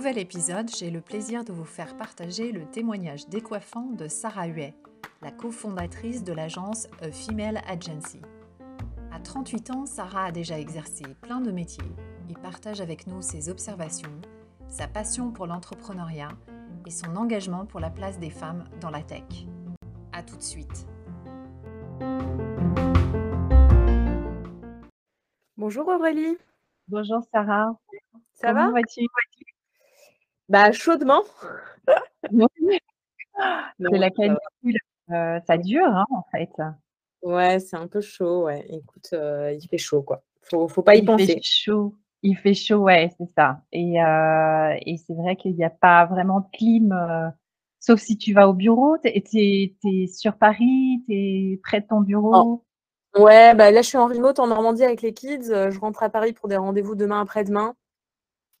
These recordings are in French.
Nouvel épisode, j'ai le plaisir de vous faire partager le témoignage décoiffant de Sarah Huet, la cofondatrice de l'agence A Female Agency. À 38 ans, Sarah a déjà exercé plein de métiers et partage avec nous ses observations, sa passion pour l'entrepreneuriat et son engagement pour la place des femmes dans la tech. A tout de suite. Bonjour Aurélie. Bonjour Sarah. Ça Comment va? vas-tu? Bah chaudement. C'est la canicule. Euh, ça dure hein, en fait. Ouais, c'est un peu chaud. Ouais. Écoute, euh, il fait chaud quoi. Faut, faut pas y Il penser. fait chaud. Il fait chaud, ouais, c'est ça. Et, euh, et c'est vrai qu'il n'y a pas vraiment de clim, sauf si tu vas au bureau. Tu es, sur Paris, tu es près de ton bureau? Ouais, bah là je suis en remote en Normandie avec les kids. Je rentre à Paris pour des rendez-vous demain après-demain.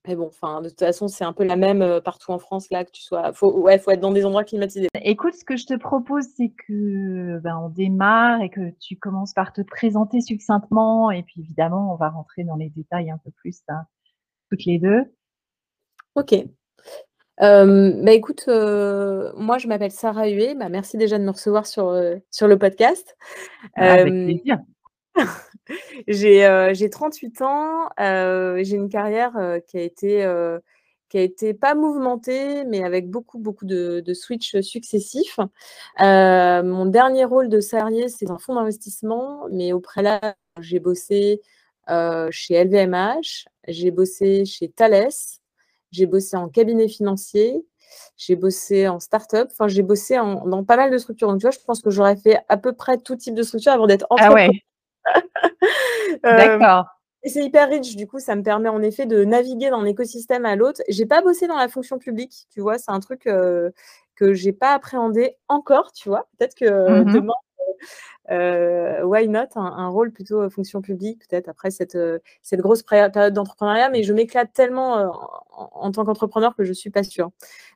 Mais bon, enfin, de toute façon, c'est un peu la même euh, partout en France là que tu sois. Faut, ouais, faut être dans des endroits climatisés. Écoute, ce que je te propose, c'est que ben, on démarre et que tu commences par te présenter succinctement. Et puis évidemment, on va rentrer dans les détails un peu plus hein, toutes les deux. Ok. Euh, bah écoute, euh, moi je m'appelle Sarah Huet. Bah, merci déjà de me recevoir sur, euh, sur le podcast. Avec Euh, plaisir. J'ai euh, j'ai 38 ans, euh, j'ai une carrière euh, qui a été euh, qui a été pas mouvementée, mais avec beaucoup beaucoup de, de switch successifs. Euh, mon dernier rôle de salarié, c'est un fonds d'investissement, mais au préalable, j'ai bossé euh, chez LVMH, j'ai bossé chez Thales, j'ai bossé en cabinet financier, j'ai bossé en start-up, enfin j'ai bossé en- dans pas mal de structures. Donc tu vois, je pense que j'aurais fait à peu près tout type de structure avant d'être Ah entrepreneur. ouais, Euh, d'accord. et c'est hyper riche, du coup, ça me permet en effet de naviguer d'un écosystème à l'autre. J'ai pas bossé dans la fonction publique, tu vois, c'est un truc euh, que j'ai pas appréhendé encore, tu vois. Peut-être que euh, Mhm. demain, euh, why not, un, un rôle plutôt euh, fonction publique, peut-être après cette, euh, cette grosse période d'entrepreneuriat, mais je m'éclate tellement euh, en, en tant qu'entrepreneur que je suis pas sûre.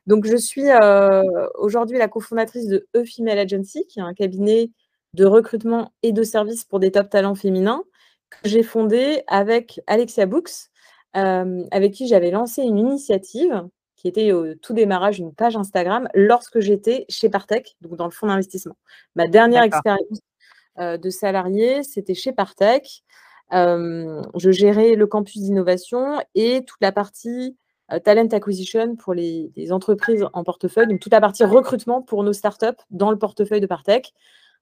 Donc, je suis euh, aujourd'hui la cofondatrice de E Female Agency, qui est un cabinet de recrutement et de services pour des top talents féminins que j'ai fondé avec Alexia Books, euh, avec qui j'avais lancé une initiative qui était au tout démarrage une page Instagram lorsque j'étais chez Partech, donc dans le fonds d'investissement. Ma dernière expérience euh, de salarié, c'était chez Partech. Euh, je gérais le campus d'innovation et toute la partie euh, talent acquisition pour les, les entreprises en portefeuille, donc toute la partie recrutement pour nos startups dans le portefeuille de Partech.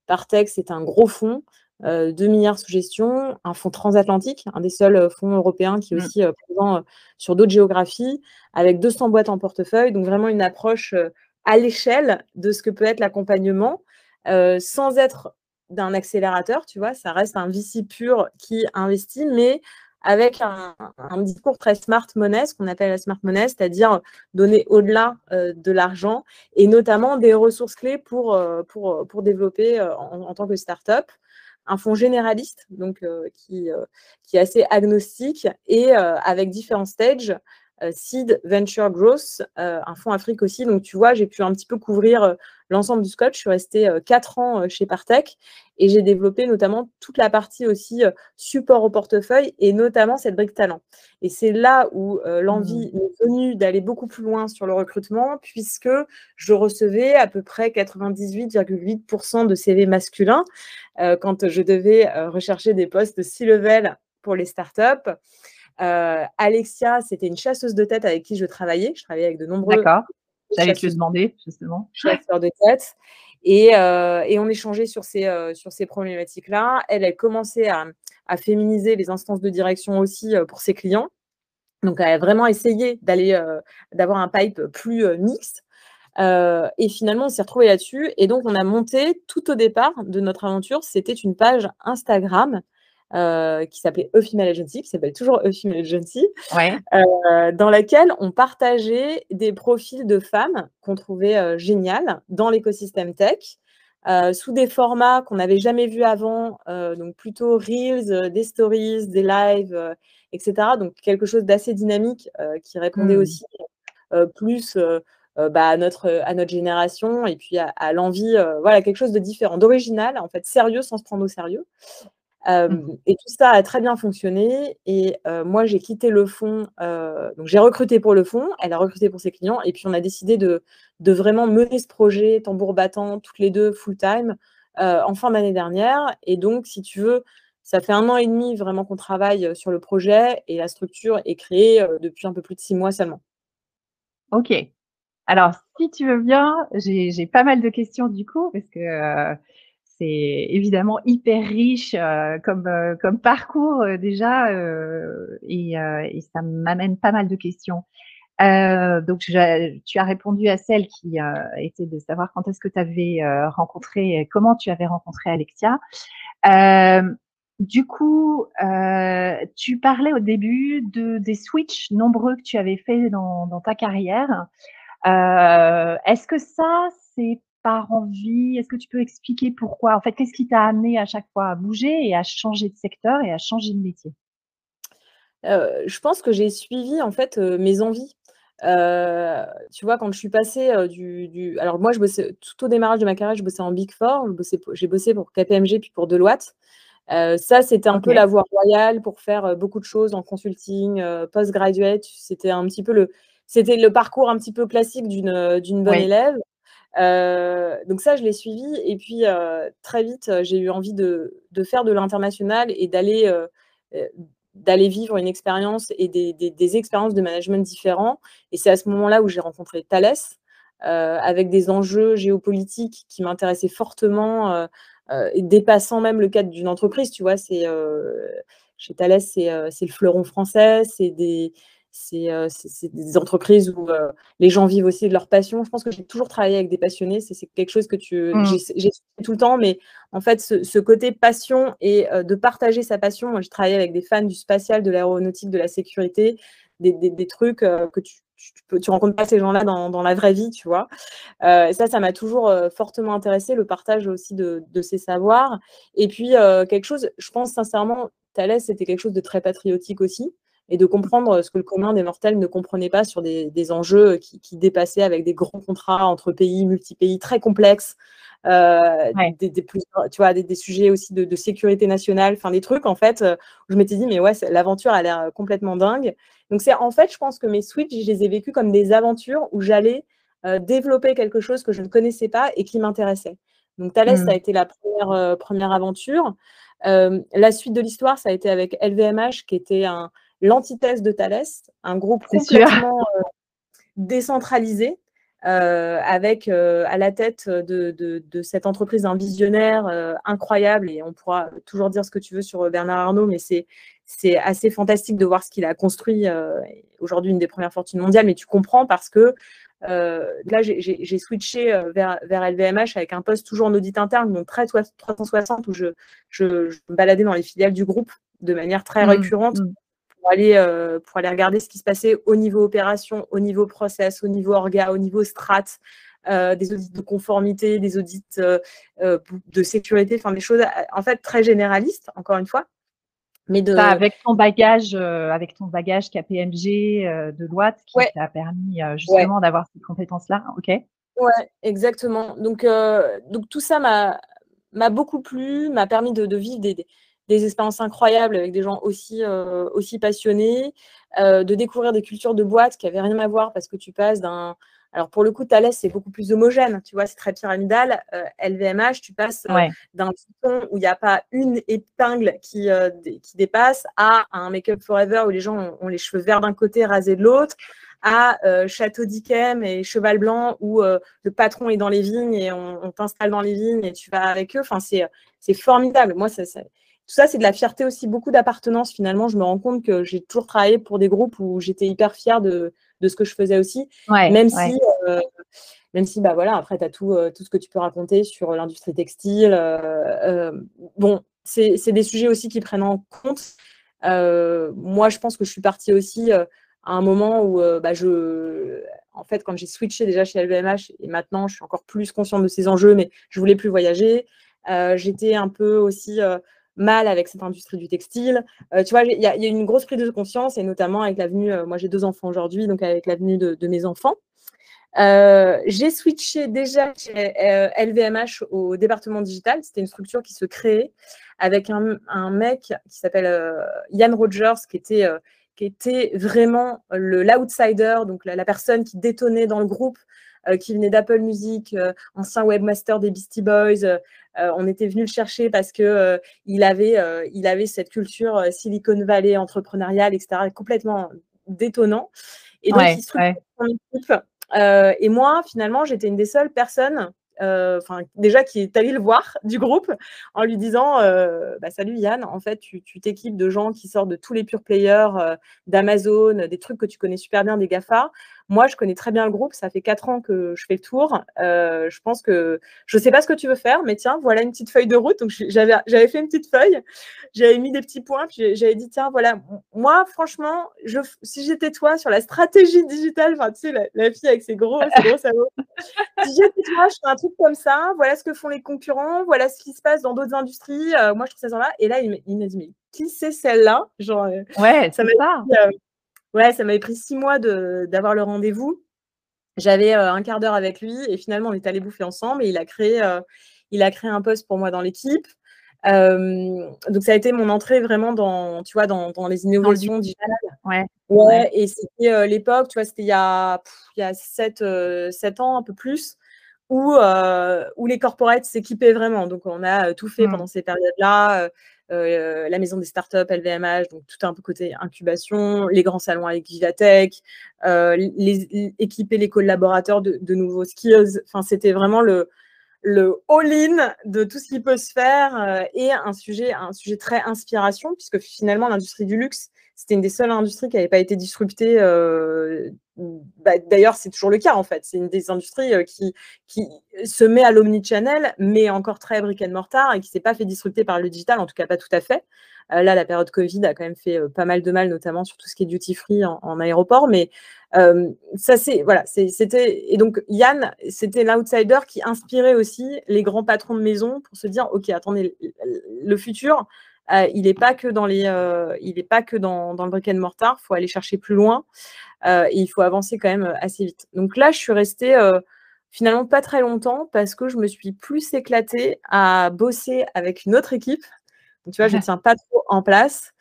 Partech, c'est un gros fonds, euh, 2 milliards sous gestion, un fonds transatlantique, un des seuls euh, fonds européens qui est Mm. aussi euh, présent euh, sur d'autres géographies, avec 200 boîtes en portefeuille, donc vraiment une approche euh, à l'échelle de ce que peut être l'accompagnement, euh, sans être d'un accélérateur, tu vois, ça reste un VC pur qui investit, mais avec un, discours très smart money, ce qu'on appelle la smart money, c'est-à-dire donner au-delà euh, de l'argent et notamment des ressources clés pour, euh, pour développer euh, en, tant que start-up. Un fonds généraliste, donc euh, qui, euh, est assez agnostique et euh, avec différents stages, euh, seed, venture, growth, euh, un fonds Afrique aussi. Donc tu vois, j'ai pu un petit peu couvrir euh, l'ensemble du scope. Je suis restée euh, quatre ans euh, chez Partech et j'ai développé notamment toute la partie aussi euh, support au portefeuille et notamment cette brique talent. Et c'est là où euh, l'envie m'est venue d'aller beaucoup plus loin sur le recrutement, puisque je recevais à peu près 98,8% de CV masculins euh, quand je devais euh, rechercher des postes C-level pour les startups. Euh, Alexia, c'était une chasseuse de tête avec qui je travaillais. Je travaillais avec de nombreux D'accord. J'allais te le demander, justement. chasseurs de tête. Et, euh, et on échangeait sur ces, euh, sur ces problématiques-là. Elle, elle commençait à, à féminiser les instances de direction aussi pour ses clients. Donc, elle a vraiment essayé d'aller, d'avoir un pipe plus mixte. Euh, et finalement, on s'est retrouvé là-dessus. Et donc, on a monté tout au départ de notre aventure, c'était une page Instagram qui s'appelait A Female Agency, qui s'appelle toujours A Female Agency, Ouais. dans laquelle on partageait des profils de femmes qu'on trouvait géniales dans l'écosystème tech. sous des formats qu'on n'avait jamais vus avant, donc plutôt reels, des stories, des lives, etc. Donc quelque chose d'assez dynamique qui répondait Mmh. aussi plus bah, à, notre, à notre génération et puis à, l'envie, voilà, quelque chose de différent, d'original, en fait, sérieux sans se prendre au sérieux. Mmh. Et tout ça a très bien fonctionné. Et moi, j'ai quitté le fonds. donc, j'ai recruté pour le fonds. Elle a recruté pour ses clients. Et puis, on a décidé de, de vraiment mener ce projet tambour battant, toutes les deux, full-time, en fin d'année dernière. Et donc, si tu veux, ça fait un an et demi vraiment qu'on travaille sur le projet. Et la structure est créée depuis un peu plus de six mois seulement. Ok. Alors, si tu veux bien, j'ai pas mal de questions du coup, parce que c'est évidemment hyper riche euh, comme, euh, comme parcours euh, déjà et, ça m'amène pas mal de questions. donc, tu as répondu à celle qui était de savoir quand est-ce que tu avais rencontré, comment tu avais rencontré Alexia. du coup, tu parlais au début de, des switches nombreux que tu avais fait dans ta carrière. est-ce que ça, c'est par envie? Est-ce que tu peux expliquer pourquoi? En fait, qu'est-ce qui t'a amené à chaque fois à bouger et à changer de secteur et à changer de métier? Euh, Je pense que j'ai suivi en fait euh, mes envies. Euh, tu vois, quand je suis passée du, Alors moi, je bossais tout au démarrage de ma carrière, je bossais en Big Four, j'ai bossé pour KPMG puis pour Deloitte. ça, c'était un peu la voie royale pour faire beaucoup de choses en consulting, post-graduate. C'était un petit peu le, c'était le parcours un petit peu classique d'une, d'une bonne élève donc ça, je l'ai suivi. Et puis, très vite, j'ai eu envie de, faire de l'international et d'aller d'aller vivre une expérience et des, expériences de management différents. Et c'est à ce moment-là où j'ai rencontré Thales, avec des enjeux géopolitiques qui m'intéressaient fortement, et dépassant même le cadre d'une entreprise. Tu vois, c'est chez Thales, c'est le fleuron français, c'est des c'est des entreprises où les gens vivent aussi de leur passion. Je pense que j'ai toujours travaillé avec des passionnés. C'est quelque chose que tu, mmh. j'ai tout le temps, mais en fait, ce, côté passion et de partager sa passion. Moi, j'ai travaillé avec des fans du spatial, de l'aéronautique, de la sécurité, des, trucs que tu, tu, tu, rencontres pas ces gens-là dans, la vraie vie, tu vois. ça, ça m'a toujours fortement intéressé, le partage aussi de, de ces savoirs. Et puis, quelque chose, je pense sincèrement, Thalès, c'était quelque chose de très patriotique aussi et de comprendre ce que le commun des mortels ne comprenait pas sur des, enjeux qui, dépassaient avec des grands contrats entre pays, multi-pays très complexes, euh, des, plus, tu vois, des, sujets aussi de, sécurité nationale, enfin des trucs en fait, où je m'étais dit, mais ouais, l'aventure a l'air complètement dingue. Donc c'est en fait, je pense que mes switches, je les ai vécus comme des aventures où j'allais euh, développer quelque chose que je ne connaissais pas et qui m'intéressait. Donc Thalès, ça a mmh. été la première, euh, première aventure. la suite de l'histoire, ça a été avec LVMH, qui était un, l'antithèse de Thalès, un groupe complètement euh, décentralisé, euh, avec euh, à la tête de, cette entreprise un visionnaire incroyable, et on pourra toujours dire ce que tu veux sur Bernard Arnault, mais c'est, c'est assez fantastique de voir ce qu'il a construit, aujourd'hui une des premières fortunes mondiales, mais tu comprends parce que là, j'ai, switché vers, vers LVMH avec un poste toujours en audit interne, donc très 360, où je, je, me baladais dans les filiales du groupe de manière très mmh, récurrente. Mmh pour aller, euh, pour aller regarder ce qui se passait au niveau opération, au niveau process, au niveau orga, au niveau strat, euh, des audits de conformité, des audits euh, de sécurité, enfin des choses en fait très généralistes, encore une fois. Mais de... avec ton bagage, avec ton bagage KPMG de loi qui t'a permis justement d'avoir ces compétences-là, ok Ouais, exactement. Donc, donc tout ça m'a beaucoup plu, m'a permis de, de vivre des, des expériences incroyables avec des gens aussi, euh, aussi passionnés, euh, de découvrir des cultures de boîtes qui n'avaient rien à voir parce que tu passes d'un. Alors, pour le coup, Thales, c'est beaucoup plus homogène, tu vois, c'est très pyramidal. LVMH, euh, tu passes d'un bouton où il n'y a pas une épingle qui, qui dépasse à un Make-up Forever où les gens ont, les cheveux verts d'un côté, rasés de l'autre, à Château d'Yquem et Cheval Blanc où le patron est dans les vignes et on, t'installe dans les vignes et tu vas avec eux. Enfin, c'est formidable. Moi, ça, tout ça, c'est de la fierté aussi, beaucoup d'appartenance. Finalement, je me rends compte que j'ai toujours travaillé pour des groupes où j'étais hyper fière de, ce que je faisais aussi. même, si, euh, même si, bah voilà, après, tu as tout, euh, tout ce que tu peux raconter sur l'industrie textile. Euh, bon, c'est des sujets aussi qui prennent en compte. moi, je pense que je suis partie aussi à un moment où bah, je, en fait, quand j'ai switché déjà chez LVMH, et maintenant je suis encore plus consciente de ces enjeux, mais je voulais plus voyager. J'étais un peu aussi mal avec cette industrie du textile. tu vois, il y, a une grosse prise de conscience, et notamment avec l'avenue, moi j'ai deux enfants aujourd'hui, donc avec l'avenue de, mes enfants. Euh, j'ai switché déjà chez LVMH euh, au département digital. C'était une structure qui se créait avec un, mec qui s'appelle euh, Ian Rogers, qui était, qui était vraiment l'outsider, donc la, personne qui détonnait dans le groupe, qui venait d'Apple Music, ancien webmaster des Beastie Boys. on était venu le chercher parce que il avait, il avait cette culture Silicon Valley entrepreneuriale, etc., complètement détonnant. Et donc, il se son équipe euh, et moi, finalement, j'étais une des seules personnes euh, enfin déjà qui est allé le voir du groupe en lui disant euh, bah, salut Yann en fait tu t'équipes de gens qui sortent de tous les pure players d'Amazon des trucs que tu connais super bien des Gafa moi, je connais très bien le groupe. Ça fait quatre ans que je fais le tour. Euh, je pense que je ne sais pas ce que tu veux faire, mais tiens, voilà une petite feuille de route. Donc, j'avais fait une petite feuille. J'avais mis des petits points. Puis, j'avais dit, tiens, voilà, moi, franchement, je, si j'étais toi sur la stratégie digitale, enfin, tu sais, la, fille avec ses gros, ses gros sabots, si j'étais toi, je fais un truc comme ça. Voilà ce que font les concurrents. Voilà ce qui se passe dans d'autres industries. Euh, moi, je trouve ça là. Et là, il m'a dit, mais qui c'est celle-là? Genre, euh, ouais, ça m'a Ouais, ça m'avait pris six mois d'avoir le rendez-vous. J'avais euh, un quart d'heure avec lui et finalement, on est allé bouffer ensemble et il a créé, euh, il a créé un poste pour moi dans l'équipe. donc, ça a été mon entrée vraiment dans, tu vois, dans, dans les innovations digitales. Ouais. Ouais, et c'était euh, l'époque, tu vois, c'était il y a, il y a 7, 7 ans, un peu plus, où, où les corporates s'équipaient vraiment. Donc, on a tout fait mmh. pendant ces périodes-là. Euh, la maison des startups, LVMH, donc tout un côté incubation, les grands salons avec Vivatech, euh, équiper les collaborateurs de, nouveaux skills. Enfin, c'était vraiment le, le all-in de tout ce qui peut se faire euh, et un sujet, un sujet très inspiration, puisque finalement, l'industrie du luxe, c'était une des seules industries qui n'avait pas été disruptée. Bah, d'ailleurs, c'est toujours le cas en fait. C'est une des industries qui, qui se met à l'omnichannel, mais encore très brick and mortar et qui ne s'est pas fait disrupter par le digital, en tout cas pas tout à fait. là, la période Covid a quand même fait pas mal de mal, notamment sur tout ce qui est duty free en, aéroport. Mais ça, c'est voilà, c'était et donc Yann, c'était l'outsider qui inspirait aussi les grands patrons de maison pour se dire, ok, attendez, le futur euh, il n'est pas que dans les, euh, il est pas que dans, dans, le brick and mortar. Il faut aller chercher plus loin euh, et il faut avancer quand même assez vite. Donc là, je suis restée finalement pas très longtemps parce que je me suis plus éclatée à bosser avec une autre équipe. Donc, tu vois, je ne tiens pas trop en place.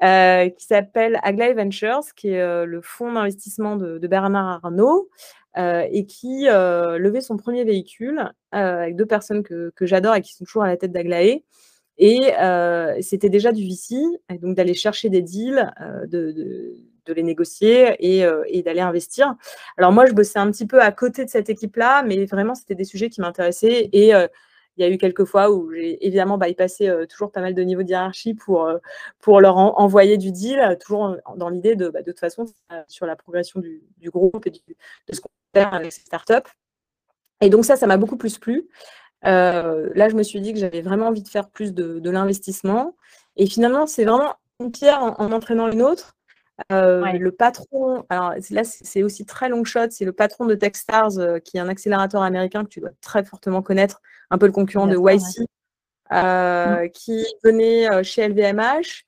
qui s'appelle Aglaé Ventures, qui est le fonds d'investissement de, Bernard Arnault, et qui levait son premier véhicule avec deux personnes que, que j'adore et qui sont toujours à la tête d'Aglaé. Et euh, c'était déjà du VC, donc d'aller chercher des deals, euh, de, les négocier euh, et, d'aller investir. Alors moi, je bossais un petit peu à côté de cette équipe-là, mais vraiment, c'était des sujets qui m'intéressaient. Et il y a eu quelques fois où j'ai évidemment bypassé toujours pas mal de niveaux de hiérarchie pour, leur envoyer du deal, toujours dans l'idée de, bah, toute façon, sur la progression du, groupe et de ce qu'on faire avec ces startups. Et donc ça, ça m'a beaucoup plus plu. Euh, là, je me suis dit que j'avais vraiment envie de faire plus de, l'investissement. Et finalement, c'est vraiment une pierre en, entraînant une autre. Euh, le patron, alors là, c'est aussi très long shot, c'est le patron de Techstars, euh, qui est un accélérateur américain que tu dois très fortement connaître, un peu le concurrent de YC, mm. qui venait chez LVMH.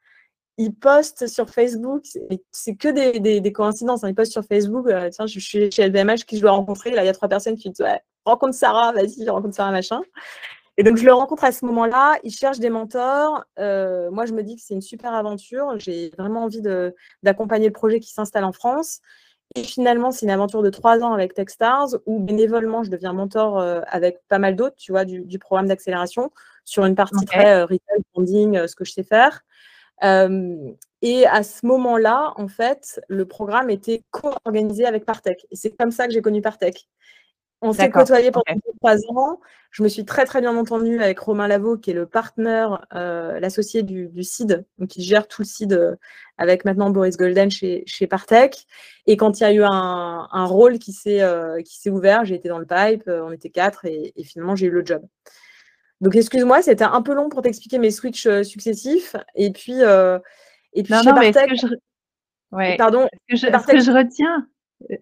Il poste sur Facebook, c'est que des, coïncidences, hein. il poste sur Facebook, tiens, je suis chez LVMH, qui je dois rencontrer, là, il y a trois personnes qui disent, ouais, rencontre Sarah, vas-y, rencontre Sarah, machin. Et donc, je le rencontre à ce moment-là. Il cherche des mentors. Euh, moi, je me dis que c'est une super aventure. J'ai vraiment envie d'accompagner le projet qui s'installe en France. Et finalement, c'est une aventure de trois ans avec Techstars où bénévolement, je deviens mentor euh, avec pas mal d'autres, tu vois, du, programme d'accélération sur une partie très euh, retail, branding, ce que je sais faire. et à ce moment-là, en fait, le programme était co-organisé avec Partech. Et c'est comme ça que j'ai connu Partech. On s'est côtoyé pendant trois ans. Je me suis très très bien entendue avec Romain Lavaux, qui est le partenaire, euh, l'associé du, CID, donc qui gère tout le CID euh, avec maintenant Boris Golden chez, chez Partech. Et quand il y a eu un, rôle qui s'est euh, ouvert, j'ai été dans le pipe, on était quatre et, finalement j'ai eu le job. Donc, excuse-moi, c'était un peu long pour t'expliquer mes switches successifs. Et puis, et puis non, non, mais ce que je... Ouais. Pardon. Ce que je, ce que je retiens,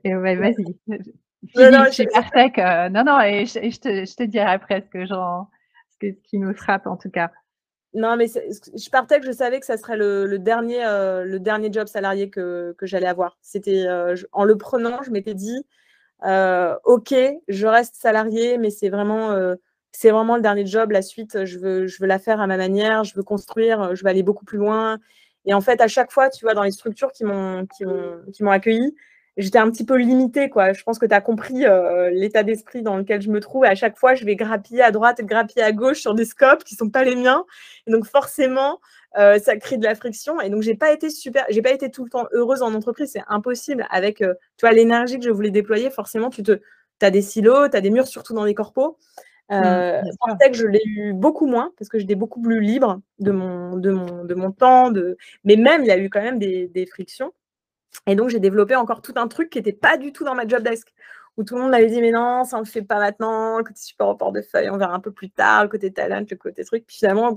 vas-y. Philippe, non, non, non, et, je, te, je, te, dirai après ce, que ce, ce qui nous frappe en tout cas. Non, mais je partais que je savais que ça serait le, dernier, euh, le dernier job salarié que, que j'allais avoir. C'était euh, en le prenant, je m'étais dit, euh, ok, je reste salarié, mais c'est vraiment, c'est vraiment le dernier job. La suite, je veux, je veux la faire à ma manière, je veux construire, je veux aller beaucoup plus loin. Et en fait, à chaque fois, tu vois, dans les structures qui m'ont, qui m'ont accueilli, j'étais un petit peu limitée, quoi. Je pense que tu as compris euh, l'état d'esprit dans lequel je me trouve. à chaque fois, je vais grappiller à droite et grappiller à gauche sur des scopes qui ne sont pas les miens. Et donc, forcément, euh, ça crée de la friction. Et donc, j'ai pas été super, j'ai pas été tout le temps heureuse en entreprise. C'est impossible. Avec, euh, tu vois, l'énergie que je voulais déployer, forcément, tu te, as des silos, tu as des murs, surtout dans les corpos. Euh, que je l'ai eu beaucoup moins parce que j'étais beaucoup plus libre de mon, de mon, de mon temps. De... Mais même, il y a eu quand même des, des frictions. Et donc, j'ai développé encore tout un truc qui n'était pas du tout dans ma job desk, où tout le monde m'avait dit, mais non, ça ne le fait pas maintenant, le côté support au portefeuille, on verra un peu plus tard, le côté talent, le côté truc. Puis finalement,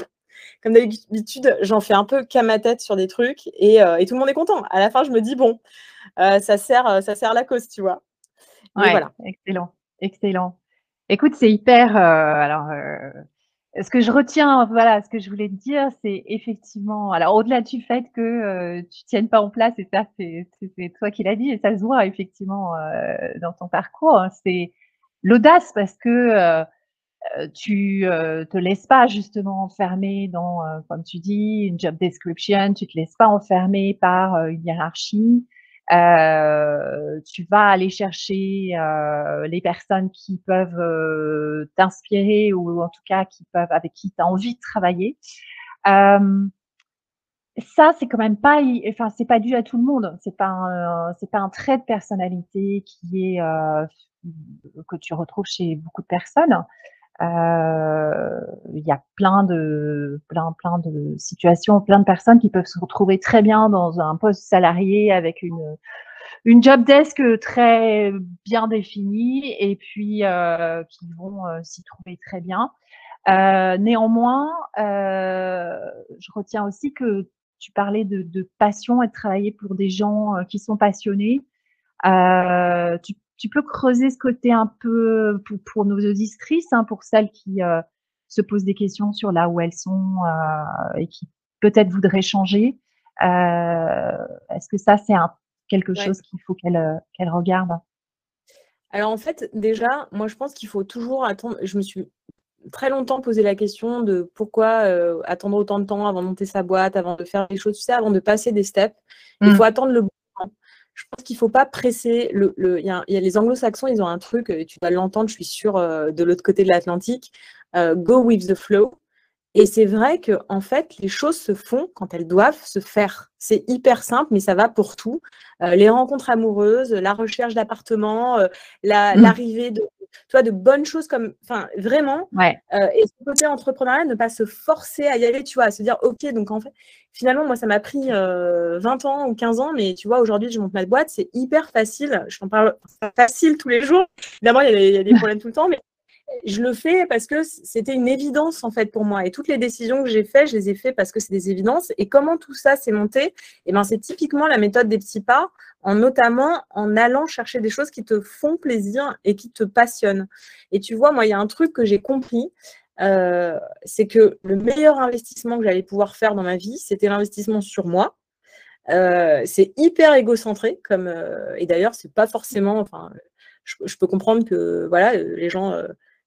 comme d'habitude, j'en fais un peu qu'à ma tête sur des trucs euh, et, tout le monde est content. À la fin, je me dis, bon, euh, ça, sert, euh, ça sert la cause, tu vois. Ouais, voilà. Excellent, excellent. Écoute, c'est hyper. alors, ce que je retiens, voilà, ce que je voulais te dire, c'est effectivement, alors au-delà du fait que euh, tu tiennes pas en place, et ça, c'est toi qui l'as dit, et ça se voit effectivement euh, dans ton parcours, hein, c'est l'audace parce que euh, tu te laisses pas justement enfermer dans, comme tu dis, une job description, tu te laisses pas enfermer par une hiérarchie, euh, tu vas aller chercher euh, les personnes qui peuvent euh, t'inspirer ou en tout cas qui peuvent avec qui tu as envie de travailler. ça, c'est quand même pas, enfin, c'est pas dû à tout le monde. C'est pas, c'est pas un trait de personnalité qui est que tu retrouves chez beaucoup de personnes. Euh, il y a plein de, plein, plein de situations, plein de personnes qui peuvent se retrouver très bien dans un poste salarié avec une, une job desk très bien définie et puis euh, qui vont euh, s'y trouver très bien. Euh, néanmoins, euh, je retiens aussi que tu parlais de, de, passion et de travailler pour des gens qui sont passionnés. tu tu peux creuser ce côté un peu pour, nos auditrices, hein, pour celles qui euh, se posent des questions sur là où elles sont euh, et qui peut-être voudraient changer. Euh, est-ce que ça, c'est quelque chose qu'il faut qu'elles qu'elle regardent? Alors en fait, déjà, moi je pense qu'il faut toujours attendre. Je me suis très longtemps posé la question de pourquoi attendre autant de temps avant de monter sa boîte, avant de faire les choses, tu sais, avant de passer des steps. Il mmh. faut attendre le bon je pense qu'il ne faut pas presser. Le, il, y a, les anglo-saxons, ils ont un truc, et tu vas l'entendre, je suis sûre, euh, de l'autre côté de l'Atlantique, euh, go with the flow. Et c'est vrai que en fait, les choses se font quand elles doivent se faire. C'est hyper simple, mais ça va pour tout. Euh, les rencontres amoureuses, la recherche d'appartements, mmh. l'arrivée de, toi, de bonnes choses comme, enfin, vraiment. Ouais. et ce côté entrepreneurial, ne pas se forcer à y aller, tu vois, à se dire, ok, donc en fait, finalement, moi, ça m'a pris 20 ans ou 15 ans, mais tu vois, aujourd'hui, je monte ma boîte, c'est hyper facile. Je t'en parle facile tous les jours. Évidemment, il y, a des problèmes tout le temps, mais je le fais parce que c'était une évidence en fait pour moi. Et toutes les décisions que j'ai faites, je les ai faites parce que c'est des évidences. Et comment tout ça s'est monté? Eh ben, c'est typiquement la méthode des petits pas, en notamment en allant chercher des choses qui te font plaisir et qui te passionnent. Et tu vois, moi, il y a un truc que j'ai compris. Euh, c'est que le meilleur investissement que j'allais pouvoir faire dans ma vie, c'était l'investissement sur moi. Euh, c'est hyper égocentré, comme euh, et d'ailleurs, c'est pas forcément. Enfin, je, peux comprendre que voilà, les gens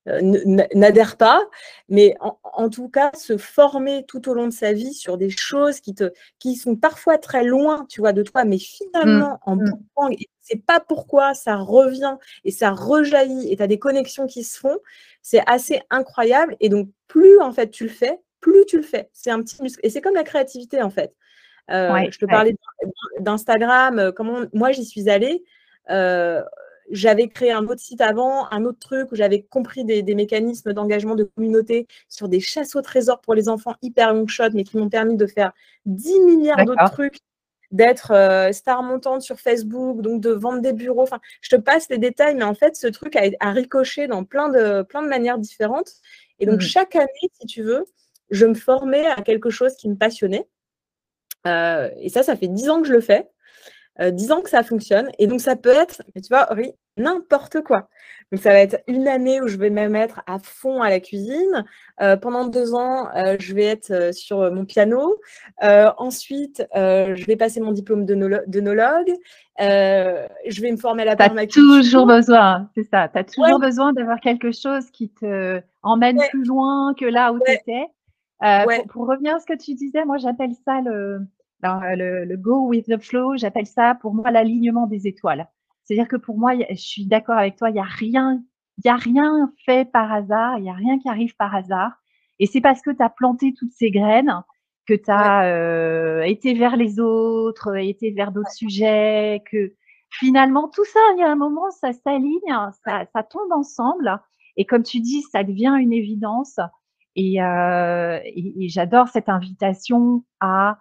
n'adhère pas, mais en, tout cas, se former tout au long de sa vie sur des choses qui, te, qui sont parfois très loin, tu vois, de toi, mais finalement, mmh, en mmh. c'est pas pourquoi ça revient et ça rejaillit et tu as des connexions qui se font, c'est assez incroyable. Et donc, plus en fait tu le fais, plus tu le fais. C'est un petit muscle. Et c'est comme la créativité, en fait. Euh, je te parlais d'Instagram, euh, comment moi j'y suis allée j'avais créé un autre site avant, un autre truc où j'avais compris des, mécanismes d'engagement de communauté sur des chasses au trésor pour les enfants hyper long shot, mais qui m'ont permis de faire 10 milliards d'autres trucs, d'être euh, star montante sur Facebook, donc de vendre des bureaux. Enfin, je te passe les détails, mais en fait, ce truc a, a ricoché dans plein de, plein de manières différentes. Et donc, Mmh. chaque année, si tu veux, je me formais à quelque chose qui me passionnait. Euh, et ça, ça fait 10 ans que je le fais. Euh, 10 ans que ça fonctionne. Et donc, ça peut être, tu vois, oui, n'importe quoi. Donc, ça va être une année où je vais me mettre à fond à la cuisine. Euh, pendant deux ans, euh, je vais être euh, sur mon piano. Ensuite, je vais passer mon diplôme d'œnolo- d'œnologue. Je vais me former à la Tu as permaculture. toujours besoin, c'est ça, tu as toujours Ouais. besoin d'avoir quelque chose qui te emmène Ouais. plus loin que là où tu étais. Pour, pour revenir à ce que tu disais, moi j'appelle ça le, alors, euh, le, le go with the flow, j'appelle ça pour moi l'alignement des étoiles. C'est-à-dire que pour moi, je suis d'accord avec toi, il n'y a rien, il a rien fait par hasard, il n'y a rien qui arrive par hasard. Et c'est parce que tu as planté toutes ces graines que tu as été vers les autres, été vers d'autres sujets, que finalement tout ça, il y a un moment, ça s'aligne, ça, ça tombe ensemble. Et comme tu dis, ça devient une évidence. Et, euh, et, et j'adore cette invitation à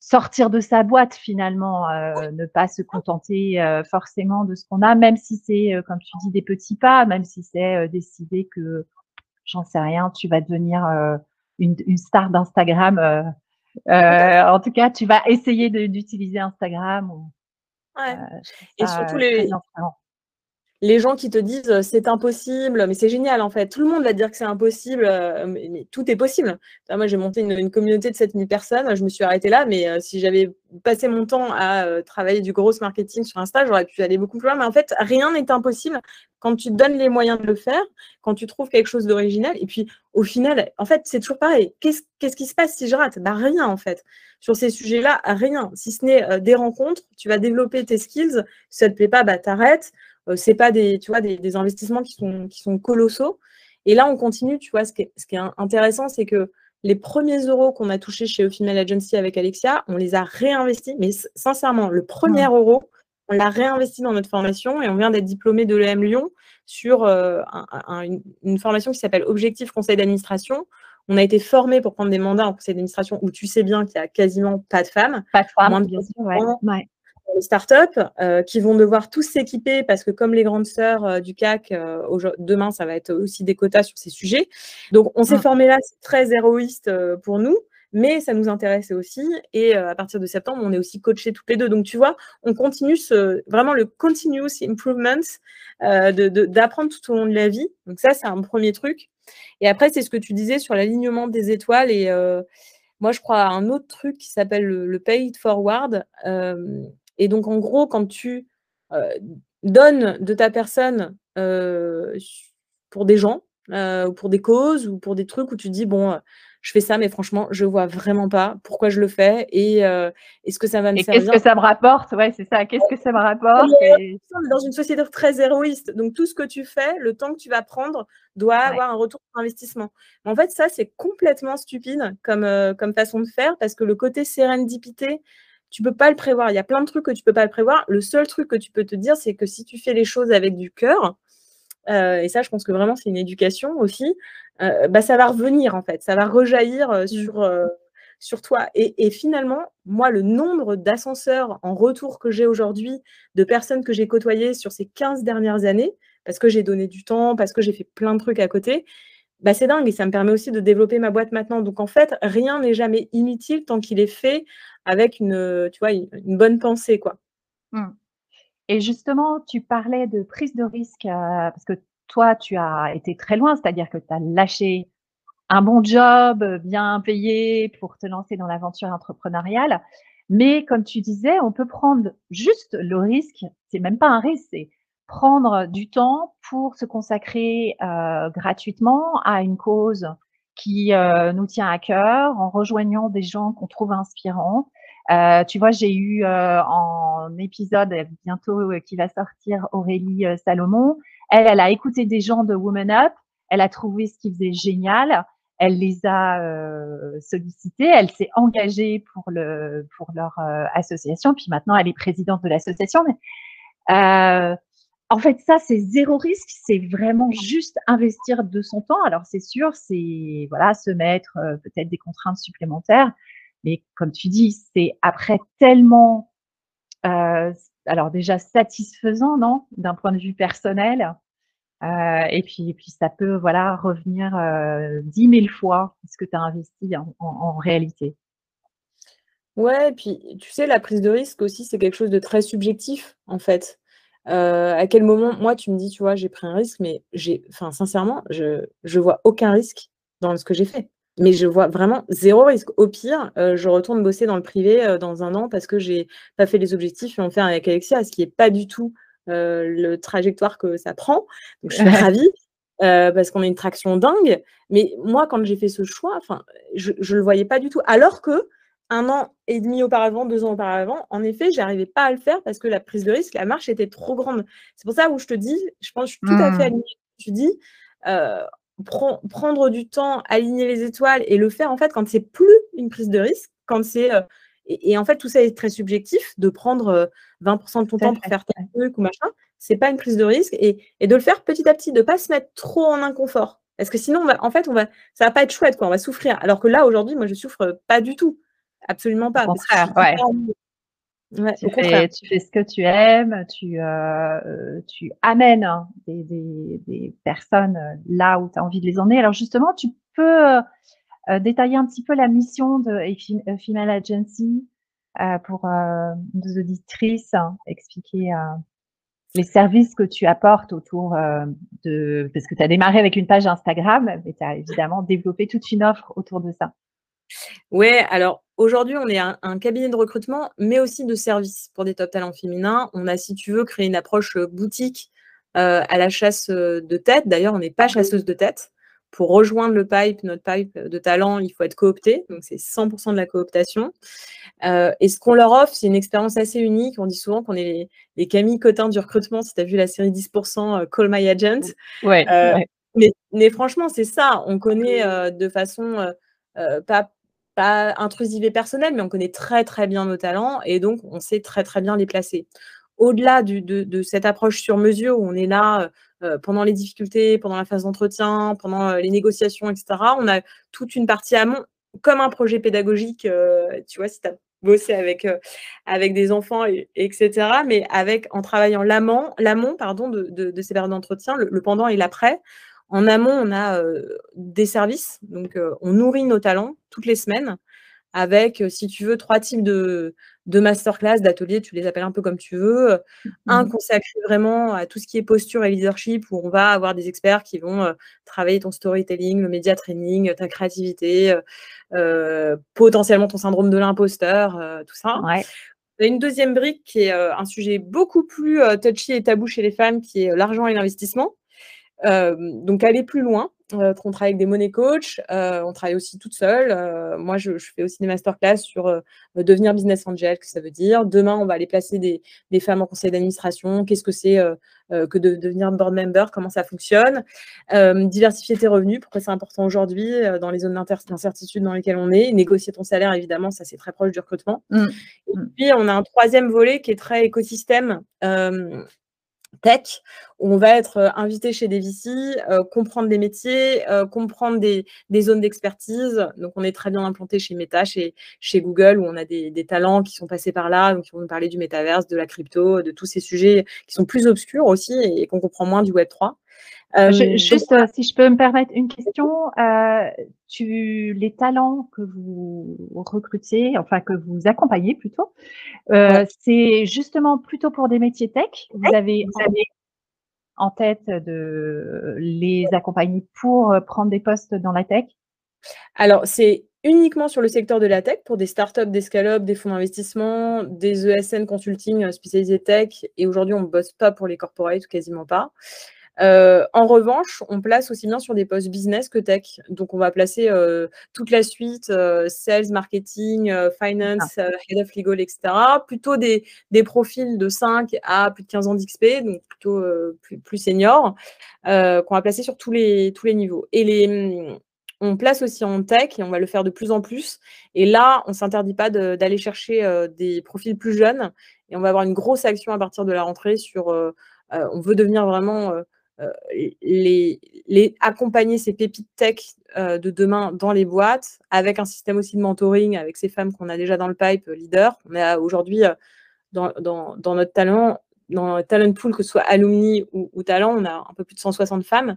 sortir de sa boîte finalement, euh, ne pas se contenter euh, forcément de ce qu'on a, même si c'est, euh, comme tu dis, des petits pas, même si c'est euh, décider que, j'en sais rien, tu vas devenir euh, une, une, star d'Instagram. euh, euh, en tout cas, tu vas essayer d'utiliser Instagram. Ou, ouais. Et surtout les, les gens qui te disent euh, c'est impossible, mais c'est génial en fait. Tout le monde va dire que c'est impossible, euh, mais, tout est possible. Moi, j'ai monté une, communauté de 7000 personnes, je me suis arrêtée là, mais euh, si j'avais passé mon temps à travailler du gros marketing sur Insta, j'aurais pu aller beaucoup plus loin. Mais en fait, rien n'est impossible quand tu te donnes les moyens de le faire, quand tu trouves quelque chose d'original. Et puis, au final, en fait, c'est toujours pareil. Qu'est-ce qu qui se passe si je rate? Bah, Rien en fait. Sur ces sujets-là, rien. Si ce n'est des rencontres, tu vas développer tes skills. Si ça ne te plaît pas, bah, t'arrêtes c'est pas des, tu vois, des, des, investissements qui sont, qui sont colossaux. Et là, on continue, tu vois, ce qui est, ce qui est intéressant, c'est que les premiers euros qu'on a touchés chez Female Agency avec Alexia, on les a réinvestis. Mais sincèrement, le premier mmh. euro, on l'a réinvesti dans notre formation et on vient d'être diplômé de l'EM Lyon sur euh, un, un, une, une, formation qui s'appelle Objectif Conseil d'administration. On a été formé pour prendre des mandats en conseil d'administration où tu sais bien qu'il n'y a quasiment pas de femmes. Pas de femmes, moins de bien sûr, ouais. ouais les startups euh, qui vont devoir tous s'équiper parce que comme les grandes sœurs euh, du CAC, euh, demain, ça va être aussi des quotas sur ces sujets. Donc, on s'est Mm. formé là, c'est très héroïste pour nous, mais ça nous intéressait aussi. Et à partir de septembre, on est aussi coachés toutes les deux. Donc, tu vois, on continue ce, vraiment le continuous improvement d'apprendre tout au long de la vie. Donc, ça, c'est un premier truc. Et après, c'est ce que tu disais sur l'alignement des étoiles et moi, je crois à un autre truc qui s'appelle le, le pay it forward. Euh, et donc, en gros, quand tu euh, donnes de ta personne euh, pour des gens, euh, pour des causes ou pour des trucs où tu dis, bon, je fais ça, mais franchement, je vois vraiment pas pourquoi je le fais et est-ce que ça va me et servir. Qu'est-ce que ça me rapporte? Ouais, c'est ça. Qu'est-ce que ça me rapporte? Et... On est dans une société très héroïste. Donc, tout ce que tu fais, le temps que tu vas prendre, doit ouais. avoir un retour sur investissement. En fait, ça, c'est complètement stupide comme, euh, comme façon de faire parce que le côté sérendipité, tu peux pas le prévoir. Il y a plein de trucs que tu peux pas le prévoir. Le seul truc que tu peux te dire, c'est que si tu fais les choses avec du cœur, euh, et ça, je pense que vraiment, c'est une éducation aussi, euh, bah, ça va revenir, en fait. Ça va rejaillir euh, sur, euh, sur toi. Et, et, finalement, moi, le nombre d'ascenseurs en retour que j'ai aujourd'hui, de personnes que j'ai côtoyées sur ces 15 dernières années, parce que j'ai donné du temps, parce que j'ai fait plein de trucs à côté, bah, c'est dingue. Et ça me permet aussi de développer ma boîte maintenant. Donc, en fait, rien n'est jamais inutile tant qu'il est fait avec une, tu vois, une, bonne pensée, quoi. Mmh. Et justement, tu parlais de prise de risque euh, parce que toi, tu as été très loin, c'est-à-dire que tu as lâché un bon job bien payé pour te lancer dans l'aventure entrepreneuriale. Mais comme tu disais, on peut prendre juste le risque, c'est même pas un risque, prendre du temps pour se consacrer euh, gratuitement à une cause qui euh, nous tient à cœur en rejoignant des gens qu'on trouve inspirants. Euh, tu vois, j'ai eu euh, en épisode bientôt euh, qui va sortir Aurélie euh, Salomon. Elle, elle a écouté des gens de Woman Up. Elle a trouvé ce qu'ils faisaient génial. Elle les a euh, sollicités. Elle s'est engagée pour le pour leur euh, association. Puis maintenant, elle est présidente de l'association. Mais euh, en fait, ça, c'est zéro risque. C'est vraiment juste investir de son temps. Alors, c'est sûr, c'est voilà, se mettre euh, peut-être des contraintes supplémentaires. Mais comme tu dis, c'est après tellement, euh, alors déjà satisfaisant, non, d'un point de vue personnel, et puis, puis ça peut voilà revenir dix mille fois ce que tu as investi en, réalité. Ouais, puis tu sais, la prise de risque aussi, c'est quelque chose de très subjectif, en fait. À quel moment, moi, tu me dis, tu vois, j'ai pris un risque, mais j'ai, enfin, sincèrement, je, je vois aucun risque dans ce que j'ai fait. Mais je vois vraiment zéro risque. Au pire, je retourne bosser dans le privé dans un an parce que j'ai pas fait les objectifs et on fait avec Alexia, ce qui n'est pas du tout le trajectoire que ça prend. Donc, je suis ravie. parce qu'on a une traction dingue. Mais moi, quand j'ai fait ce choix, je ne le voyais pas du tout. Alors que un an et demi auparavant, deux ans auparavant, en effet, j'arrivais pas à le faire parce que la prise de risque, la marche était trop grande. C'est pour ça où je te dis, je pense que je suis tout à fait mmh. alignée. Tu dis, euh, prendre du temps, aligner les étoiles et le faire en fait quand c'est plus une prise de risque, quand c'est euh, et, en fait tout ça est très subjectif de prendre 20% euh, de ton temps pour faire tel truc ou machin, c'est pas une prise de risque et, de le faire petit à petit, de pas se mettre trop en inconfort. Parce que sinon, en fait, on va, ça va pas être chouette, quoi. On va souffrir. Alors que là, aujourd'hui, moi, je souffre pas du tout. Absolument pas. Au contraire, ouais. tu, fais, tu, fais, ce que tu aimes, tu, euh, tu amènes hein, des, des, des, personnes euh, là où tu as envie de les emmener. Alors justement, tu peux euh, détailler un petit peu la mission de Female Agency euh, pour euh, nos auditrices, hein, expliquer les services que tu apportes autour de... Parce que tu as démarré avec une page Instagram, mais tu as évidemment développé toute une offre autour de ça. Ouais, alors aujourd'hui, on est un, cabinet de recrutement, mais aussi de service pour des top talents féminins. On a, si tu veux, créé une approche euh, boutique euh, à la chasse euh, de tête. D'ailleurs, on n'est pas chasseuse de tête. Pour rejoindre le pipe, notre pipe de talent, il faut être coopté. Donc, c'est 100% de la cooptation. et ce qu'on leur offre, c'est une expérience assez unique. On dit souvent qu'on est les, les, Camille Cotin du recrutement. Si tu as vu la série 10%, Call My Agent. Ouais, Mais, mais, franchement, c'est ça. On connaît de façon pas pas intrusive et personnelle, mais on connaît très très bien nos talents et donc on sait très très bien les placer. Au-delà de, cette approche sur mesure où on est là euh, pendant les difficultés, pendant la phase d'entretien, pendant euh, les négociations, etc., on a toute une partie amont, comme un projet pédagogique, euh, tu vois, si tu as bossé avec, avec des enfants, et, etc., mais avec, en travaillant l'amont, l'amont pardon, de, ces périodes d'entretien, le, pendant et l'après, en amont, on a des services, donc on nourrit nos talents toutes les semaines avec, si tu veux, trois types de, de masterclass, d'ateliers, tu les appelles un peu comme tu veux. Un mmh consacré vraiment à tout ce qui est posture et leadership, où on va avoir des experts qui vont travailler ton storytelling, le média training, ta créativité, potentiellement ton syndrome de l'imposteur, tout ça. Ouais. Une deuxième brique qui est un sujet beaucoup plus touchy et tabou chez les femmes, qui est l'argent et l'investissement donc aller plus loin, on travaille avec des money coach, on travaille aussi toute seule. moi, je, fais aussi des masterclass sur devenir business angel, que ça veut dire. Demain, on va aller placer des, femmes en conseil d'administration. Qu'est-ce que c'est que de, devenir board member? Comment ça fonctionne? Diversifier tes revenus, pourquoi c'est important aujourd'hui dans les zones d'incertitude dans lesquelles on est. Négocier ton salaire, évidemment, ça c'est très proche du recrutement. Mmh. Et mmh. puis, on a un troisième volet qui est très écosystème tech, où on va être euh, invité chez des VC, euh, comprendre des métiers, euh, comprendre des, zones d'expertise. Donc, on est très bien implanté chez Meta, chez, chez Google, où on a des, talents qui sont passés par là, donc qui vont nous parler du métaverse, de la crypto, de tous ces sujets qui sont plus obscurs aussi et, qu'on comprend moins du Web 3. Juste, si je peux me permettre une question, tu, les talents que vous recrutez, enfin que vous accompagnez plutôt, c'est justement plutôt pour des métiers tech? Vous avez, en tête de les accompagner pour prendre des postes dans la tech? Alors, c'est uniquement sur le secteur de la tech pour des startups, des scale des fonds d'investissement, des ESN consulting spécialisés tech. Et aujourd'hui, on ne bosse pas pour les corporates ou quasiment pas. Euh, en revanche, on place aussi bien sur des postes business que tech. Donc, on va placer euh, toute la suite, euh, sales, marketing, finance, head of legal, etc. Plutôt des, profils de 5 à plus de 15 ans d'XP, donc plutôt plus, plus seniors, qu'on va placer sur tous les, tous les niveaux. Et les, on place aussi en tech et on va le faire de plus en plus. Et là, on ne s'interdit pas d'aller chercher des profils plus jeunes et on va avoir une grosse action à partir de la rentrée sur. on veut devenir vraiment les, les, accompagner ces pépites tech euh, de demain dans les boîtes, avec un système aussi de mentoring avec ces femmes qu'on a déjà dans le pipe euh, leader. On a aujourd'hui dans, dans, notre talent dans Talent Pool, que ce soit alumni ou, talent, on a un peu plus de 160 femmes,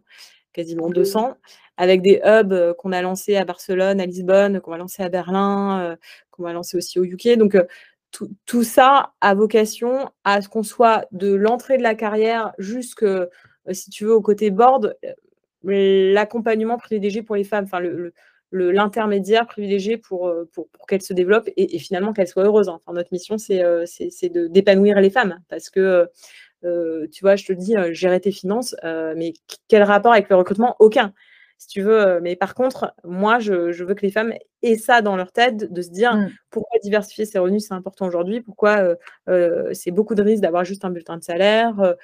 quasiment 200, avec des hubs qu'on a lancés à Barcelone, à Lisbonne, qu'on va lancer à Berlin, qu'on va lancer aussi au UK. Donc, tout, ça a vocation à ce qu'on soit de l'entrée de la carrière jusque, si tu veux, au côté board, l'accompagnement privilégié pour les femmes, l'intermédiaire privilégié pour, euh, pour, pour qu'elles se développent et, finalement qu'elles soient heureuses. Notre mission, c'est euh, d'épanouir les femmes parce que, euh, tu vois, je te dis, gérer tes finances, mais quel rapport avec le recrutement? Aucun si tu veux. Mais par contre, moi, je, veux que les femmes aient ça dans leur tête, de se dire mmh. pourquoi diversifier ses revenus, c'est important aujourd'hui, pourquoi euh, euh, c'est beaucoup de risques d'avoir juste un bulletin de salaire,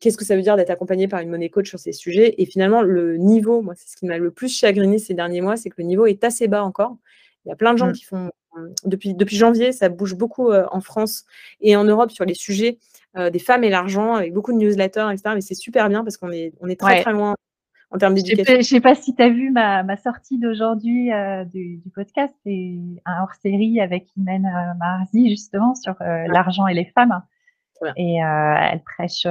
qu'est-ce que ça veut dire d'être accompagné par une monnaie coach sur ces sujets? Et finalement, le niveau, moi, c'est ce qui m'a le plus chagriné ces derniers mois, c'est que le niveau est assez bas encore. Il y a plein de gens mmh. qui font, depuis, depuis janvier, ça bouge beaucoup en France et en Europe sur les sujets des femmes et l'argent, avec beaucoup de newsletters, etc. Mais c'est super bien parce qu'on est, on est très, très loin je ne sais pas si tu as vu ma, sortie d'aujourd'hui euh, du, podcast. C'est un hors-série avec Imen euh, Marzi, justement, sur euh, l'argent et les femmes. Et elle prêche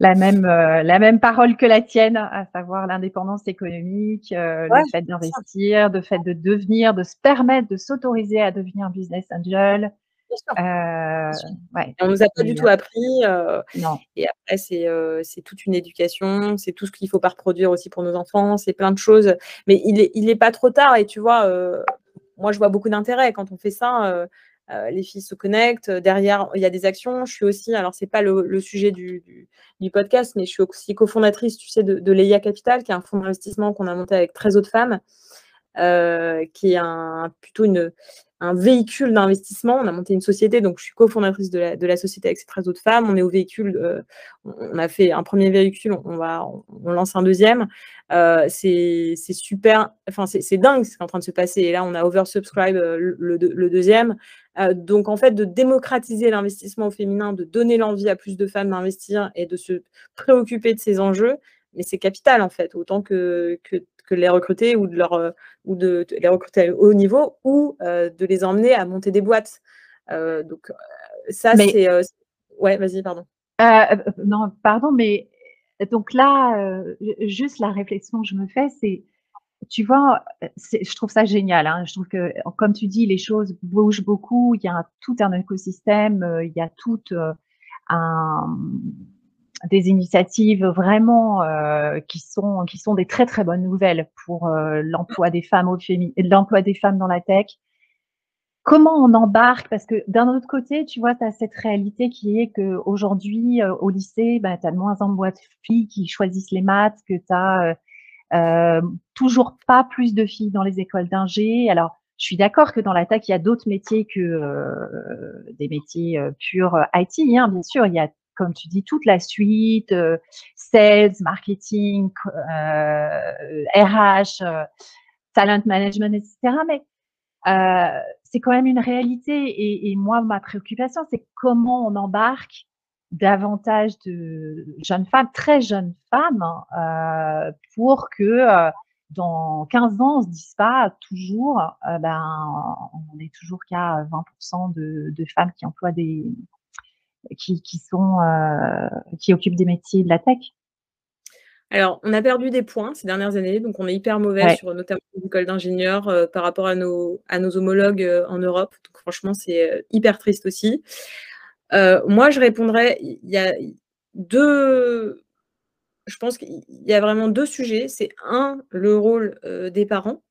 la, même, la même parole que la tienne, à savoir l'indépendance économique, le fait d'investir, le fait de devenir, de se permettre, de s'autoriser à devenir business angel, euh, on ne nous a pas du tout appris. Euh, non. Et après, c'est toute une éducation, c'est tout ce qu'il ne faut pas reproduire aussi pour nos enfants, c'est plein de choses. Mais il n'est il est pas trop tard. Et tu vois, moi, je vois beaucoup d'intérêt quand on fait ça. les filles se connectent. Derrière, il y a des actions. Je suis aussi, alors c'est pas le, sujet du, du, podcast, mais je suis aussi cofondatrice, tu sais, de, de Leia Capital, qui est un fonds d'investissement qu'on a monté avec 13 autres femmes, qui est un, plutôt une, un véhicule d'investissement. On a monté une société, donc je suis cofondatrice de la, société avec ces 13 autres femmes. On est au véhicule, euh, on a fait un premier véhicule, on, va, on, lance un deuxième. Euh, c'est super, enfin c'est dingue ce qui est en train de se passer. Et là, on a oversubscribe euh, le, le, deuxième. donc en fait, de démocratiser l'investissement au féminin, de donner l'envie à plus de femmes d'investir et de se préoccuper de ces enjeux, mais c'est capital en fait, autant que, que, que les recruter ou de, leur, euh, ou de, les recruter à haut niveau ou euh, de les emmener à monter des boîtes. Euh, donc, ça, c'est. ouais, vas-y, pardon. non, pardon, mais donc là, juste la réflexion que je me fais, c'est tu vois, je trouve ça génial. Hein. Je trouve que, comme tu dis, les choses bougent beaucoup. Il y a tout un écosystème, il y a tout un, des initiatives vraiment euh, qui sont qui sont des très très bonnes nouvelles pour euh, l'emploi des femmes au l'emploi des femmes dans la tech. Comment on embarque? Parce que d'un autre côté, tu vois, tu as cette réalité qui est que aujourd'hui euh, au lycée, ben, tu as de moins en moins de filles qui choisissent les maths, que tu as toujours pas plus de filles dans les écoles d'ingé. Alors, je suis d'accord que dans la tech, il y a d'autres métiers que des métiers purs IT. Hein, bien sûr, il y a comme tu dis, toute la suite, euh, sales, marketing, RH, euh, euh, talent management, etc. Mais c'est quand même une réalité. Et, moi, ma préoccupation, c'est comment on embarque davantage de jeunes femmes, très jeunes femmes, pour que dans 15 ans, on se dise pas toujours, ben, on est toujours qu'à 20% de, de, femmes qui emploient des, qui, qui sont, euh, qui occupent des métiers de la tech alors, on a perdu des points ces dernières années, donc on est hyper mauvais sur notamment les écoles d'ingénieurs euh, par rapport à nos, à nos homologues euh, en Europe. Donc franchement, c'est hyper triste aussi. moi, je répondrais, il y a deux, je pense qu'il y a vraiment deux sujets. C'est un, le rôle des parents.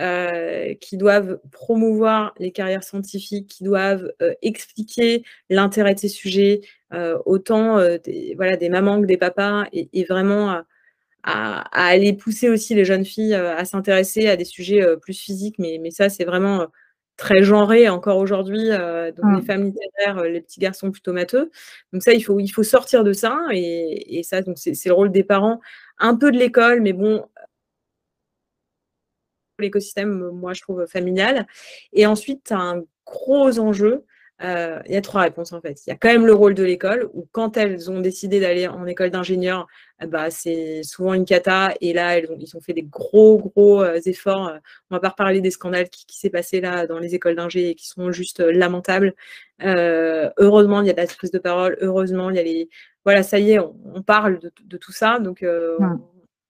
Euh, qui doivent promouvoir les carrières scientifiques, qui doivent euh, expliquer l'intérêt de ces sujets, euh, autant des, voilà, des mamans que des papas, et, vraiment à, aller pousser aussi les jeunes filles à s'intéresser à des sujets plus physiques, mais, mais ça, c'est vraiment très genré encore aujourd'hui. donc, les mmh. femmes littéraires, les petits garçons plutôt matheux. Donc, ça, il faut, il faut sortir de ça. Et, et ça, donc c'est le rôle des parents, un peu de l'école, mais bon, l'écosystème, moi, je trouve familial. Et ensuite, tu as un gros enjeu. Euh, il y a trois réponses en fait. Il y a quand même le rôle de l'école, où quand elles ont décidé d'aller en école d'ingénieur, bah, c'est souvent une cata. Et là, ils ont fait des gros, gros efforts. On va pas reparler des scandales qui, qui s'est passé là dans les écoles d'ingé et qui sont juste lamentables. heureusement, il y a de la prise de parole. Heureusement, il y a les. Voilà, ça y est, on, parle de, tout ça. Donc, mmh.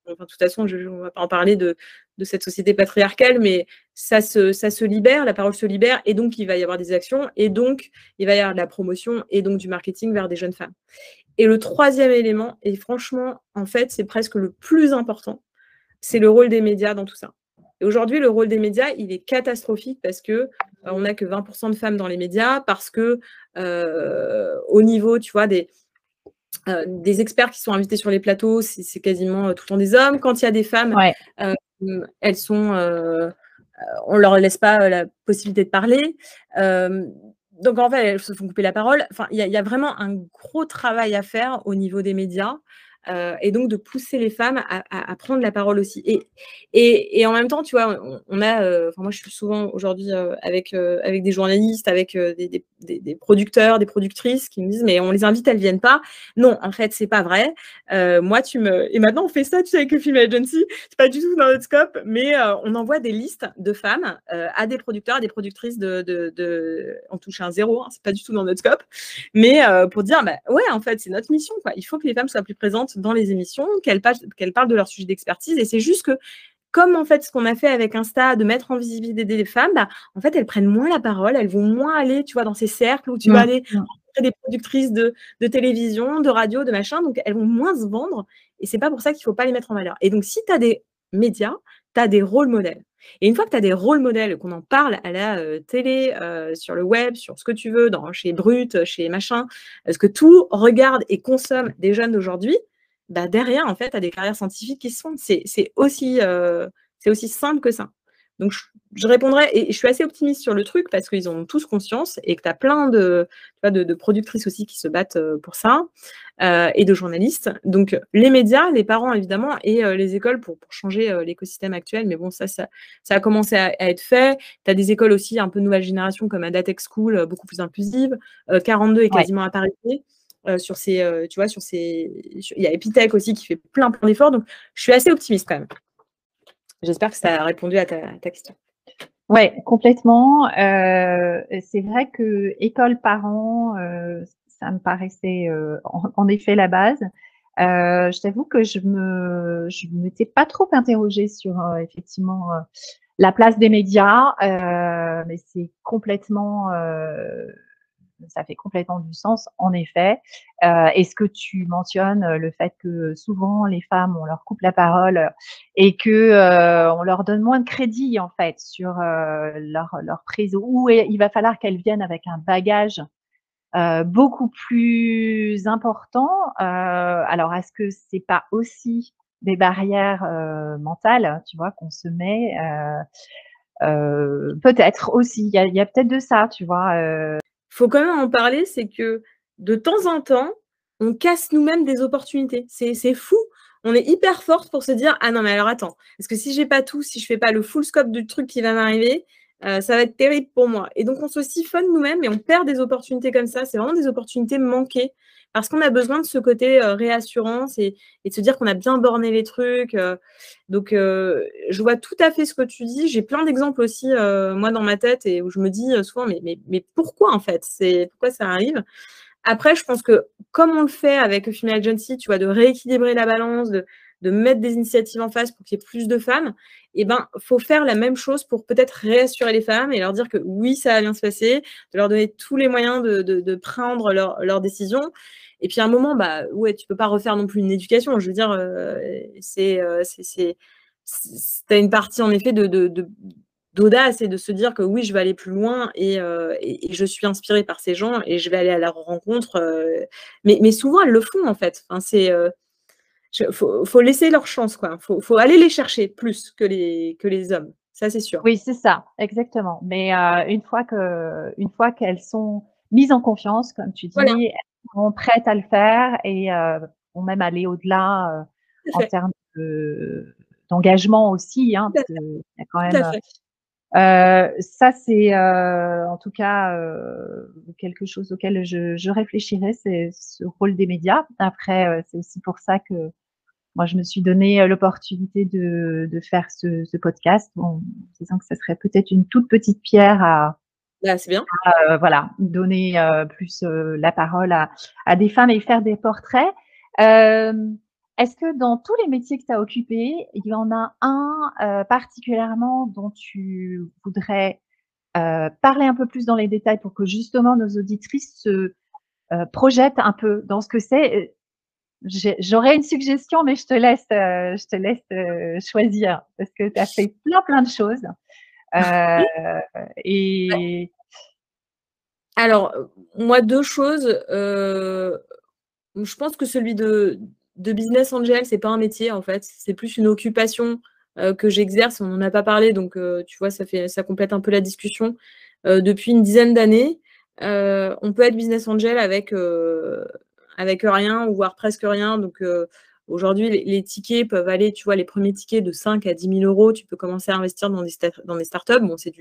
Enfin, de toute façon, on ne va pas en parler de, cette société patriarcale, mais ça se, libère, la parole se libère, et donc il va y avoir des actions, et donc il va y avoir de la promotion, et donc du marketing vers des jeunes femmes. Et le troisième élément, et franchement, en fait, c'est presque le plus important, c'est le rôle des médias dans tout ça. Et aujourd'hui, le rôle des médias, il est catastrophique parce que euh, on n'a que 20% de femmes dans les médias, parce que euh, au niveau, tu vois, des, euh, des experts qui sont invités sur les plateaux, c'est quasiment euh, tout le temps des hommes. Quand il y a des femmes, euh, elles sont, on leur laisse pas la possibilité de parler. donc en fait, elles se font couper la parole. Enfin, il y, a vraiment un gros travail à faire au niveau des médias. Euh, et donc de pousser les femmes à, prendre la parole aussi. Et, et, en même temps, tu vois, on, a, euh, moi je suis souvent aujourd'hui euh, avec, avec des journalistes, avec des, des, producteurs, des productrices qui me disent mais on les invite, elles viennent pas. Non, en fait, c'est pas vrai. moi, tu me. Et maintenant, on fait ça, tu sais, avec le Film Agency, c'est pas du tout dans notre scope, mais on envoie des listes de femmes à des producteurs, à des productrices de. de, de... On touche un zéro, hein, c'est pas du tout dans notre scope, mais pour dire, bah, ouais, en fait, c'est notre mission, quoi. Il faut que les femmes soient plus présentes dans les émissions, qu'elles parlent de leur sujet d'expertise. Et c'est juste que, comme en fait ce qu'on a fait avec Insta, de mettre en visibilité des femmes, bah, en fait, elles prennent moins la parole, elles vont moins aller, tu vois, dans ces cercles où tu vas aller rencontrer des productrices de, télévision, de radio, de machin, donc elles vont moins se vendre. Et c'est pas pour ça qu'il faut pas les mettre en valeur. Et donc, si tu as des médias, tu as des rôles modèles. Et une fois que tu as des rôles modèles, qu'on en parle à la euh, télé, euh, sur le web, sur ce que tu veux, dans, chez Brut, chez machin, ce que tout regarde et consomme des jeunes d'aujourd'hui, bah, derrière, en fait, tu as des carrières scientifiques qui se font. C'est aussi, euh, aussi simple que ça. Donc, je, répondrai, et je suis assez optimiste sur le truc parce qu'ils ont tous conscience et que tu as plein de, de, productrices aussi qui se battent euh, pour ça euh, et de journalistes. Donc, les médias, les parents évidemment et les écoles pour, changer l'écosystème actuel. Mais bon, ça, ça, ça a commencé à, être fait. Tu as des écoles aussi un peu nouvelle génération comme Adatech School, beaucoup plus inclusive. 42 est quasiment à parité. Euh, sur ces, euh, tu vois, sur ces, il y a Epitech aussi qui fait plein d'efforts, donc je suis assez optimiste quand même. J'espère que ça a répondu à ta, question. Oui, complètement. Euh, c'est vrai que école parents, ça me paraissait en, effet la base. je t'avoue que je me, je m'étais pas trop interrogée sur effectivement la place des médias, mais c'est complètement ça fait complètement du sens, en effet. Euh, Est-ce que tu mentionnes euh, le fait que souvent les femmes, on leur coupe la parole euh, et que on leur donne moins de crédit en fait sur leur, leur prise ou il va falloir qu'elles viennent avec un bagage beaucoup plus important. alors, est-ce que c'est pas aussi des barrières mentales, tu vois, qu'on se met Peut-être aussi. Il y a peut-être de ça, tu vois faut quand même en parler, c'est que de temps en temps, on casse nous-mêmes des opportunités. C'est fou. On est hyper forte pour se dire Ah non, mais alors attends, parce que si j'ai pas tout, si je fais pas le full scope du truc qui va m'arriver, euh, ça va être terrible pour moi. Et donc, on se siphonne nous-mêmes et on perd des opportunités comme ça. C'est vraiment des opportunités manquées parce qu'on a besoin de ce côté euh, réassurance et, de se dire qu'on a bien borné les trucs. Euh. donc, je vois tout à fait ce que tu dis. J'ai plein d'exemples aussi, moi, dans ma tête, et où je me dis souvent, mais, mais, mais pourquoi en fait? C'est pourquoi ça arrive? Après, je pense que comme on le fait avec Female Agency, tu vois, de rééquilibrer la balance, de, de mettre des initiatives en face pour qu'il y ait plus de femmes, eh ben, faut faire la même chose pour peut-être réassurer les femmes et leur dire que oui, ça va bien se passer, de leur donner tous les moyens de, prendre leurs leur décisions. Et puis à un moment, bah ouais, tu peux pas refaire non plus une éducation. Je veux dire, euh, c'est, euh, c'est, une partie en effet de, d'audace et de se dire que oui, je vais aller plus loin et, euh, je suis inspirée par ces gens et je vais aller à leur rencontre. mais, mais souvent, elles le font en fait. Enfin, c'est, il faut, laisser leur chance, quoi. Faut, faut aller les chercher plus que les, que les hommes. Ça, c'est sûr. Oui, c'est ça, exactement. Mais euh, une fois que, une fois qu'elles sont mises en confiance, comme tu dis, elles sont prêtes à le faire et euh, vont même aller au-delà euh, en termes d'engagement aussi, hein, parce qu'il y a quand même. Euh, ça, c'est en tout cas quelque chose auquel je, je réfléchirais, c'est ce rôle des médias. Après, c'est aussi pour ça que moi, je me suis donné l'opportunité de, de, faire ce, ce podcast en disant que ce serait peut-être une toute petite pierre à, bah, c'est bien. Euh, voilà, donner euh, plus euh, la parole à, à, des femmes et faire des portraits. Est-ce que dans tous les métiers que tu as occupés, il y en a un particulièrement dont tu voudrais parler un peu plus dans les détails pour que justement nos auditrices se projettent un peu dans ce que c'est? J'aurais une suggestion, mais je te laisse, je te laisse choisir parce que tu as fait plein plein de choses. Euh, et alors, moi, deux choses. Euh, je pense que celui de, de business angel, c'est pas un métier en fait, c'est plus une occupation euh, que j'exerce. On n'en a pas parlé, donc tu vois, ça fait ça complète un peu la discussion. depuis une dizaine d'années, on peut être business angel avec avec rien ou voire presque rien. Donc Aujourd'hui, les, tickets peuvent aller, tu vois, les premiers tickets de 5 à 10 000 euros, tu peux commencer à investir dans des, dans des startups. Bon, c'est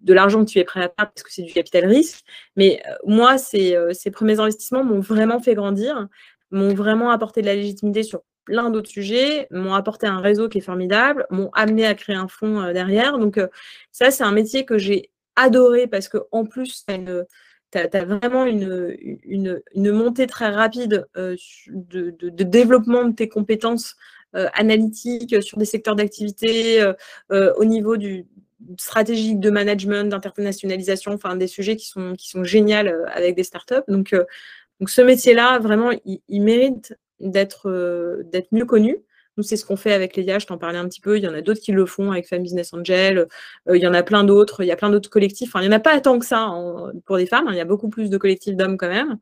de l'argent que tu es prêt à perdre parce que c'est du capital risque. Mais euh, moi, ces, euh, ces premiers investissements m'ont vraiment fait grandir, m'ont vraiment apporté de la légitimité sur plein d'autres sujets, m'ont apporté un réseau qui est formidable, m'ont amené à créer un fonds euh, derrière. Donc, ça, c'est un métier que j'ai adoré parce plus, tu as une tu as, vraiment une, montée très rapide euh, de, développement de tes compétences euh, analytiques sur des secteurs d'activité, euh, au niveau du stratégique de management, d'internationalisation, enfin des sujets qui sont, qui géniaux avec des startups. Donc ce métier-là, vraiment, il, mérite d'être mieux connu. Nous, c'est ce qu'on fait avec les je t'en parlais un petit peu. Il y en a d'autres qui le font avec Femme Business Angel. Euh, il y en a plein d'autres. Il y a plein d'autres collectifs. Enfin, il n'y en a pas tant que ça pour des femmes. Hein. Il y a beaucoup plus de collectifs d'hommes quand même.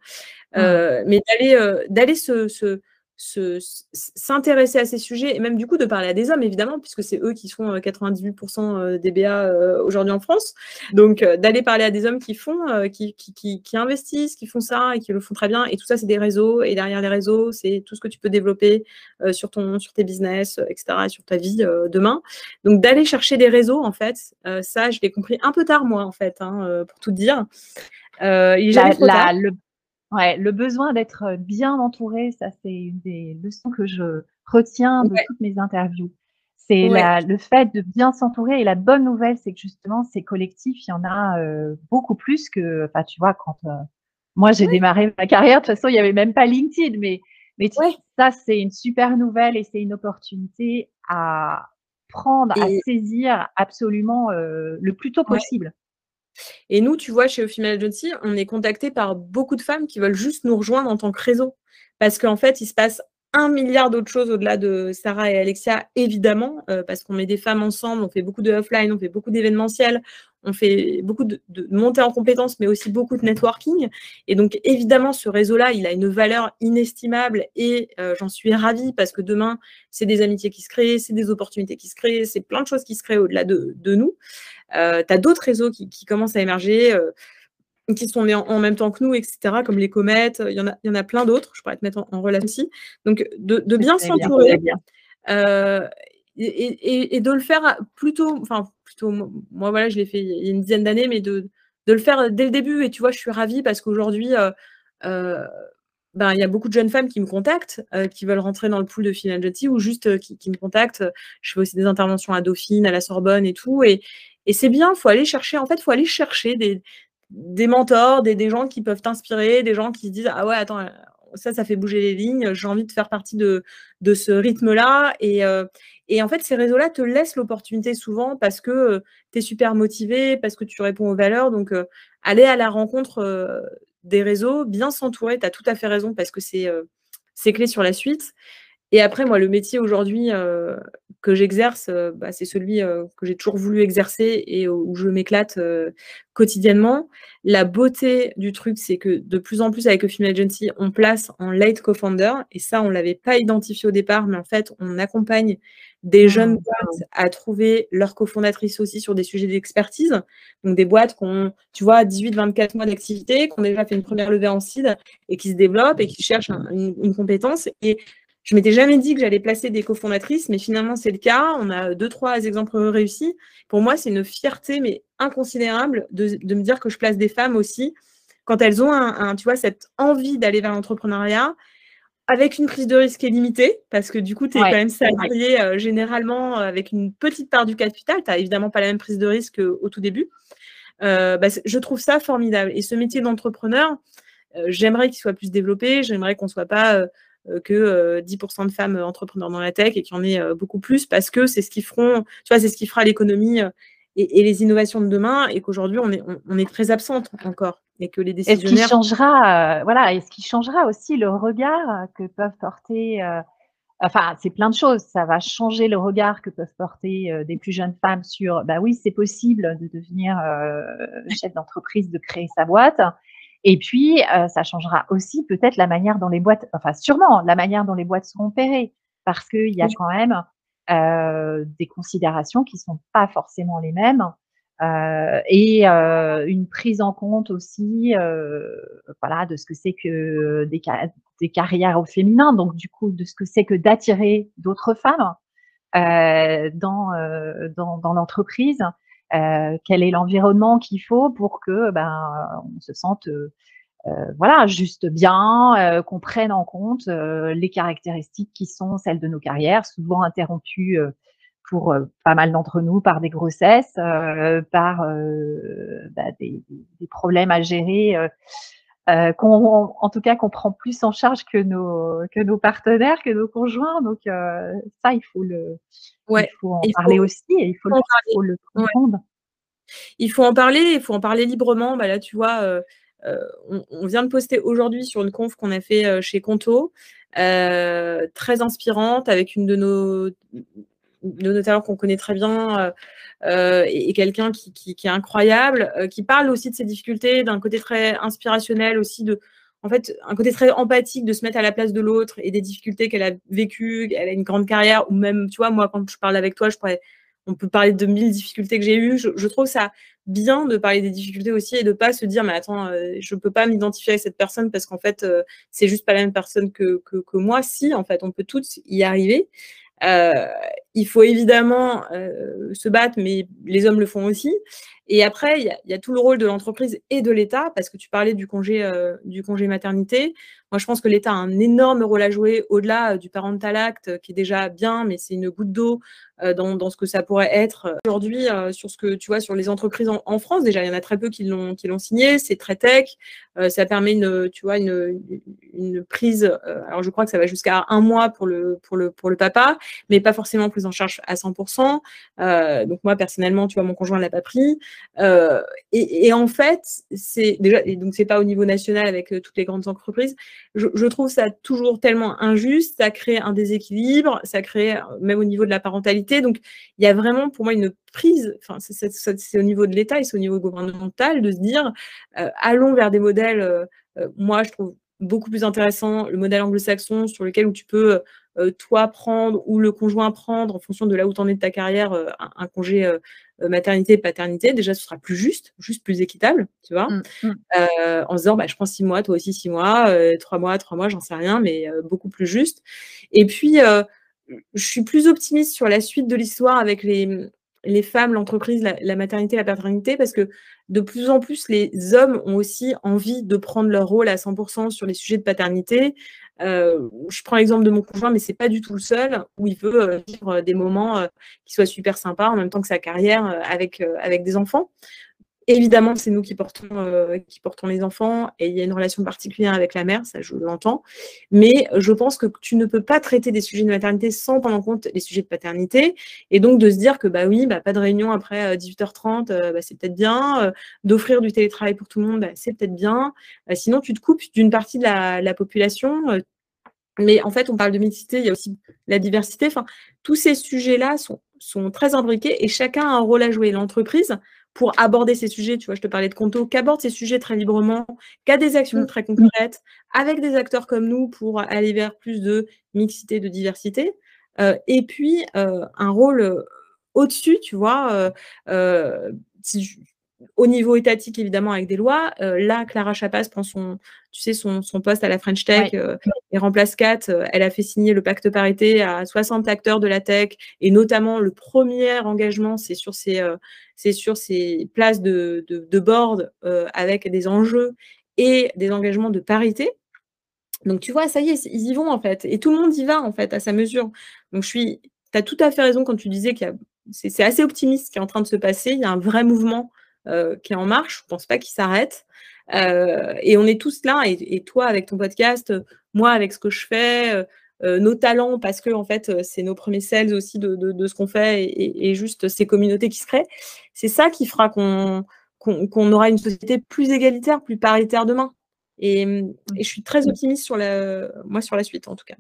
Euh, mais d'aller euh, d'aller se, s'intéresser à ces sujets et même du coup de parler à des hommes évidemment puisque c'est eux qui font 98% euh, euh, des BA euh, aujourd'hui en France. Donc d'aller parler à des hommes qui font qui, qui, qui, investissent qui font ça et qui le font très bien. Et tout ça c'est des réseaux. Et derrière les réseaux c'est tout ce que tu peux développer sur ton sur tes business etc et sur ta vie demain. Donc d'aller chercher des réseaux en fait ça je l'ai compris un peu tard moi en fait hein, pour tout dire. Il la, le Ouais, le besoin d'être bien entouré, ça c'est une des leçons que je retiens de toutes mes interviews. C'est le fait de bien s'entourer et la bonne nouvelle, c'est que justement ces collectifs, il y en a beaucoup plus que, enfin tu vois, quand moi j'ai démarré ma carrière, de toute façon il n'y avait même pas LinkedIn, mais mais ça c'est une super nouvelle et c'est une opportunité à prendre, à saisir absolument le plus tôt possible. Et nous, tu vois, chez Au Female Agency, on est contacté par beaucoup de femmes qui veulent juste nous rejoindre en tant que réseau. Parce qu'en fait, il se passe un milliard d'autres choses au-delà de Sarah et Alexia, évidemment, euh, parce qu'on met des femmes ensemble, on fait beaucoup de offline, on fait beaucoup d'événementiels, on fait beaucoup de, montées en compétences, mais aussi beaucoup de networking. Et donc, évidemment, ce réseau-là, il a une valeur inestimable et euh, j'en suis ravie parce que demain, c'est des amitiés qui se créent, c'est des opportunités qui se créent, c'est plein de choses qui se créent au-delà de, nous. Euh, tu as d'autres réseaux qui, commencent à émerger. Euh, qui sont nés en, même temps que nous, etc., comme les comètes, il y en a, il y en a plein d'autres, je pourrais te mettre en, relation aussi. Donc, de, bien s'entourer et, de le faire plutôt, enfin, plutôt, moi, voilà, je l'ai fait il y a une dizaine d'années, mais de, le faire dès le début. Et tu vois, je suis ravie parce qu'aujourd'hui, euh, euh, ben, il y a beaucoup de jeunes femmes qui me contactent, euh, qui veulent rentrer dans le pool de Final Agency ou juste qui, me contactent. Je fais aussi des interventions à Dauphine, à la Sorbonne et tout. Et, c'est bien, faut aller chercher, en fait, faut aller chercher des, mentors, des, gens qui peuvent t'inspirer, des gens qui se disent Ah ouais, attends, ça, ça fait bouger les lignes, j'ai envie de faire partie de, de ce rythme-là. Et, et en fait, ces réseaux-là te laissent l'opportunité souvent parce que tu es super motivé, parce que tu réponds aux valeurs. Donc, aller à la rencontre des réseaux, bien s'entourer, tu as tout à fait raison parce que c'est c'est clé sur la suite. Et après, moi, le métier aujourd'hui que j'exerce, bah, c'est celui que j'ai toujours voulu exercer et où je m'éclate quotidiennement. La beauté du truc, c'est que de plus en plus avec le Female Agency, on place en late co-founder. Et ça, on ne l'avait pas identifié au départ, mais en fait, on accompagne des jeunes mmh. boîtes à trouver leur cofondatrice aussi sur des sujets d'expertise. Donc des boîtes qui ont, tu vois, 18-24 mois d'activité, qui ont déjà fait une première levée en seed et qui se développent et qui cherchent une, une compétence. Et je m'étais jamais dit que j'allais placer des cofondatrices, mais finalement c'est le cas. On a deux, trois exemples réussis. Pour moi, c'est une fierté, mais inconsidérable, de, me dire que je place des femmes aussi quand elles ont un, tu vois, cette envie d'aller vers l'entrepreneuriat. avec une prise de risque limitée, parce que du coup, tu es quand même salarié généralement avec une petite part du capital. Tu n'as évidemment pas la même prise de risque au tout début. Bah, je trouve ça formidable. Et ce métier d'entrepreneur, j'aimerais qu'il soit plus développé. J'aimerais qu'on ne soit pas que 10% de femmes entrepreneurs dans la tech et qu'il y en ait beaucoup plus parce que c'est ce qui feront, tu vois, c'est ce qui fera l'économie et, les innovations de demain et qu'aujourd'hui on est, on, est très absente encore et que les décisionnaires. Est-ce qui changera, voilà, est-ce qui changera aussi le regard que peuvent porter Enfin, c'est plein de choses. Ça va changer le regard que peuvent porter des plus jeunes femmes sur, bah oui, c'est possible de devenir chef d'entreprise, de créer sa boîte. Et puis, euh, ça changera aussi peut-être la manière dont les boîtes, enfin sûrement la manière dont les boîtes seront opérées, parce qu'il y a quand même euh, des considérations qui sont pas forcément les mêmes. Euh, et euh, une prise en compte aussi euh, voilà de ce que c'est que des, des, carrières au féminin donc du coup de ce que c'est que d'attirer d'autres femmes euh, dans, dans, dans l'entreprise euh, quel est l'environnement qu'il faut pour que ben, on se sente euh, euh, voilà, juste bien, qu'on prenne en compte les caractéristiques qui sont celles de nos carrières, souvent interrompues pour pas mal d'entre nous par des grossesses, par bah, des, des, problèmes à gérer, qu'on, en tout cas qu'on prend plus en charge que nos, que nos partenaires, que nos conjoints. Donc ça, il faut le, il faut en parler aussi et il faut, le, comprendre. Il faut en parler, il faut en parler librement. Bah là, tu vois, euh, euh, on, vient de poster aujourd'hui sur une conf qu'on a fait euh, chez Conto, très inspirante, avec une de nos, de nos talents qu'on connaît très bien et, quelqu'un qui, qui, est incroyable, qui parle aussi de ses difficultés, d'un côté très inspirationnel aussi de en fait, un côté très empathique de se mettre à la place de l'autre et des difficultés qu'elle a vécues. Elle a une grande carrière, ou même, tu vois, moi, quand je parle avec toi, je pourrais, on peut parler de mille difficultés que j'ai eues. Je, trouve ça bien de parler des difficultés aussi et de pas se dire, mais attends, euh, je peux pas m'identifier à cette personne parce qu'en fait, euh, c'est juste pas la même personne que, que, que, moi. Si, en fait, on peut toutes y arriver. Euh, il faut évidemment se battre, mais les hommes le font aussi. Et après, il y, a tout le rôle de l'entreprise et de l'État, parce que tu parlais du congé, euh, du congé maternité. Moi, je pense que l'État a un énorme rôle à jouer au-delà euh, du parental act, euh, qui est déjà bien, mais c'est une goutte d'eau dans, ce que ça pourrait être aujourd'hui sur ce que tu vois sur les entreprises en, France. Déjà, il y en a très peu qui l'ont signé. C'est très tech. ça permet une, tu vois, une, une prise. alors, je crois que ça va jusqu'à un mois pour le pour le pour le papa, mais pas forcément prise en charge à 100%. donc moi, personnellement, tu vois, mon conjoint l'a pas pris. Euh, et, en fait, c'est déjà, et donc c'est pas au niveau national avec euh, toutes les grandes entreprises. Je, trouve ça toujours tellement injuste. Ça crée un déséquilibre, ça crée euh, même au niveau de la parentalité. Donc il y a vraiment pour moi une prise. Enfin, c'est au niveau de l'État et c'est au niveau gouvernemental de se dire allons vers des modèles. moi, je trouve beaucoup plus intéressant le modèle anglo-saxon sur lequel tu peux toi prendre ou le conjoint prendre en fonction de là où tu en es de ta carrière un, congé maternité paternité, déjà ce sera plus juste, juste plus équitable, tu vois, mmh, mmh. Euh, en se disant bah, je prends six mois, toi aussi six mois, euh, trois mois, trois mois, j'en sais rien, mais beaucoup plus juste. Et puis je suis plus optimiste sur la suite de l'histoire avec les, les femmes, l'entreprise, la, maternité, la paternité, parce que de plus en plus, les hommes ont aussi envie de prendre leur rôle à 100% sur les sujets de paternité. Euh, je prends l'exemple de mon conjoint, mais c'est pas du tout le seul, où il veut euh, vivre des moments euh, qui soient super sympas en même temps que sa carrière avec, avec des enfants. Évidemment, c'est nous qui portons, euh, qui portons les enfants et il y a une relation particulière avec la mère, ça je l'entends. Mais je pense que tu ne peux pas traiter des sujets de maternité sans prendre en compte les sujets de paternité. Et donc de se dire que bah oui, bah, pas de réunion après 18h30, euh, bah, c'est peut-être bien. Euh, d'offrir du télétravail pour tout le monde, bah, c'est peut-être bien. sinon, tu te coupes d'une partie de la, la population. mais en fait, on parle de mixité, il y a aussi la diversité. Enfin, tous ces sujets-là sont, sont très imbriqués et chacun a un rôle à jouer. L'entreprise, pour aborder ces sujets, tu vois, je te parlais de Conto, qu'aborde ces sujets très librement, qu'a des actions mm. très concrètes, avec des acteurs comme nous pour aller vers plus de mixité, de diversité. Euh, et puis, euh, un rôle euh, au-dessus, tu vois, au niveau étatique, évidemment, avec des lois. là, Clara Chapas prend son, tu sais, son, poste à la French Tech et remplace Kat. elle a fait signer le pacte parité à 60 acteurs de la tech et notamment le premier engagement, c'est sur ces, c'est sur ces places de, de, board avec des enjeux et des engagements de parité. Donc, tu vois, ça y est, ils y vont, en fait. Et tout le monde y va, en fait, à sa mesure. Donc, je suis. Tu as tout à fait raison quand tu disais que c'est assez optimiste ce qui est en train de se passer. Il y a un vrai mouvement euh, qui est en marche. Je ne pense pas qu'il s'arrête. Euh, et on est tous là. Et, toi, avec ton podcast, moi, avec ce que je fais, euh, nos talents, parce que, en fait, c'est nos premiers sales aussi de, de, ce qu'on fait et, et, juste ces communautés qui se créent. C'est ça qui fera qu'on aura une société plus égalitaire, plus paritaire demain. Et, et, je suis très optimiste sur la, moi sur la suite, en tout cas.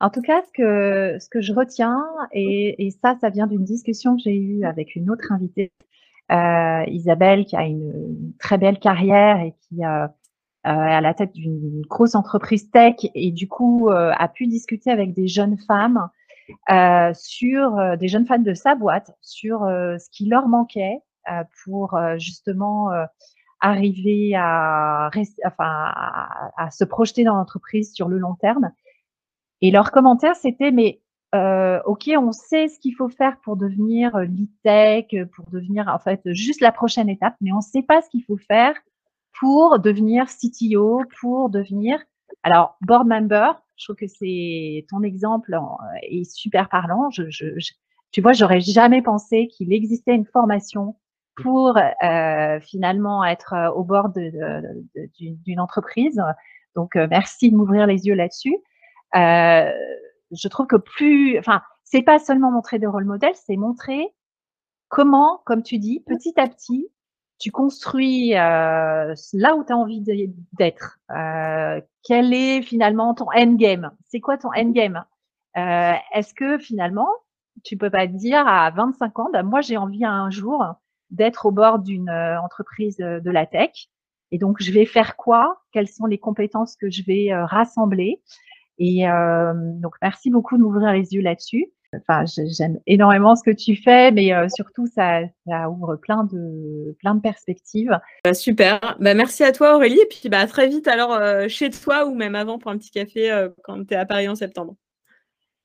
En tout cas, ce que, ce que je retiens, et, et ça, ça vient d'une discussion que j'ai eue avec une autre invitée, euh, Isabelle, qui a une, très belle carrière et qui euh, euh, est à la tête d'une grosse entreprise tech et du coup euh, a pu discuter avec des jeunes femmes euh, sur des jeunes femmes de sa boîte, sur ce qui leur manquait pour justement arriver à, enfin, à, se projeter dans l'entreprise sur le long terme. Et leur commentaire, c'était, mais euh, ok, on sait ce qu'il faut faire pour devenir euh, lead tech, pour devenir en fait juste la prochaine étape, mais on ne sait pas ce qu'il faut faire pour devenir CTO, pour devenir alors board member. Je trouve que c'est ton exemple est super parlant. Je, je, tu vois, j'aurais jamais pensé qu'il existait une formation pour euh, finalement être euh, au bord d'une entreprise. Donc, euh, merci de m'ouvrir les yeux là-dessus. Euh, je trouve que plus, enfin, c'est pas seulement montrer des rôles modèles, c'est montrer comment, comme tu dis, petit à petit, tu construis euh, là où tu as envie d'être. Euh, quel est finalement ton endgame? C'est quoi ton endgame? Euh, Est-ce que finalement, tu peux pas dire à 25 ans, bah, moi j'ai envie un jour d'être au bord d'une entreprise de la tech. Et donc, je vais faire quoi? Quelles sont les compétences que je vais rassembler? Et euh, donc, merci beaucoup de m'ouvrir les yeux là-dessus. Enfin, j'aime énormément ce que tu fais, mais surtout, ça, ça, ouvre plein de, plein de perspectives. Bah, super. Bah, merci à toi, Aurélie. Et puis, bah, à très vite, alors, chez toi ou même avant pour un petit café quand tu es à Paris en septembre.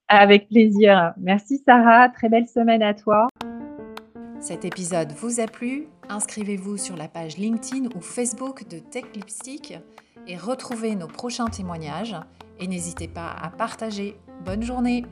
Avec plaisir. Merci, Sarah. Très belle semaine à toi. Cet épisode vous a plu? Inscrivez-vous sur la page LinkedIn ou Facebook de Tech Lipstick et retrouvez nos prochains témoignages. Et n'hésitez pas à partager. Bonne journée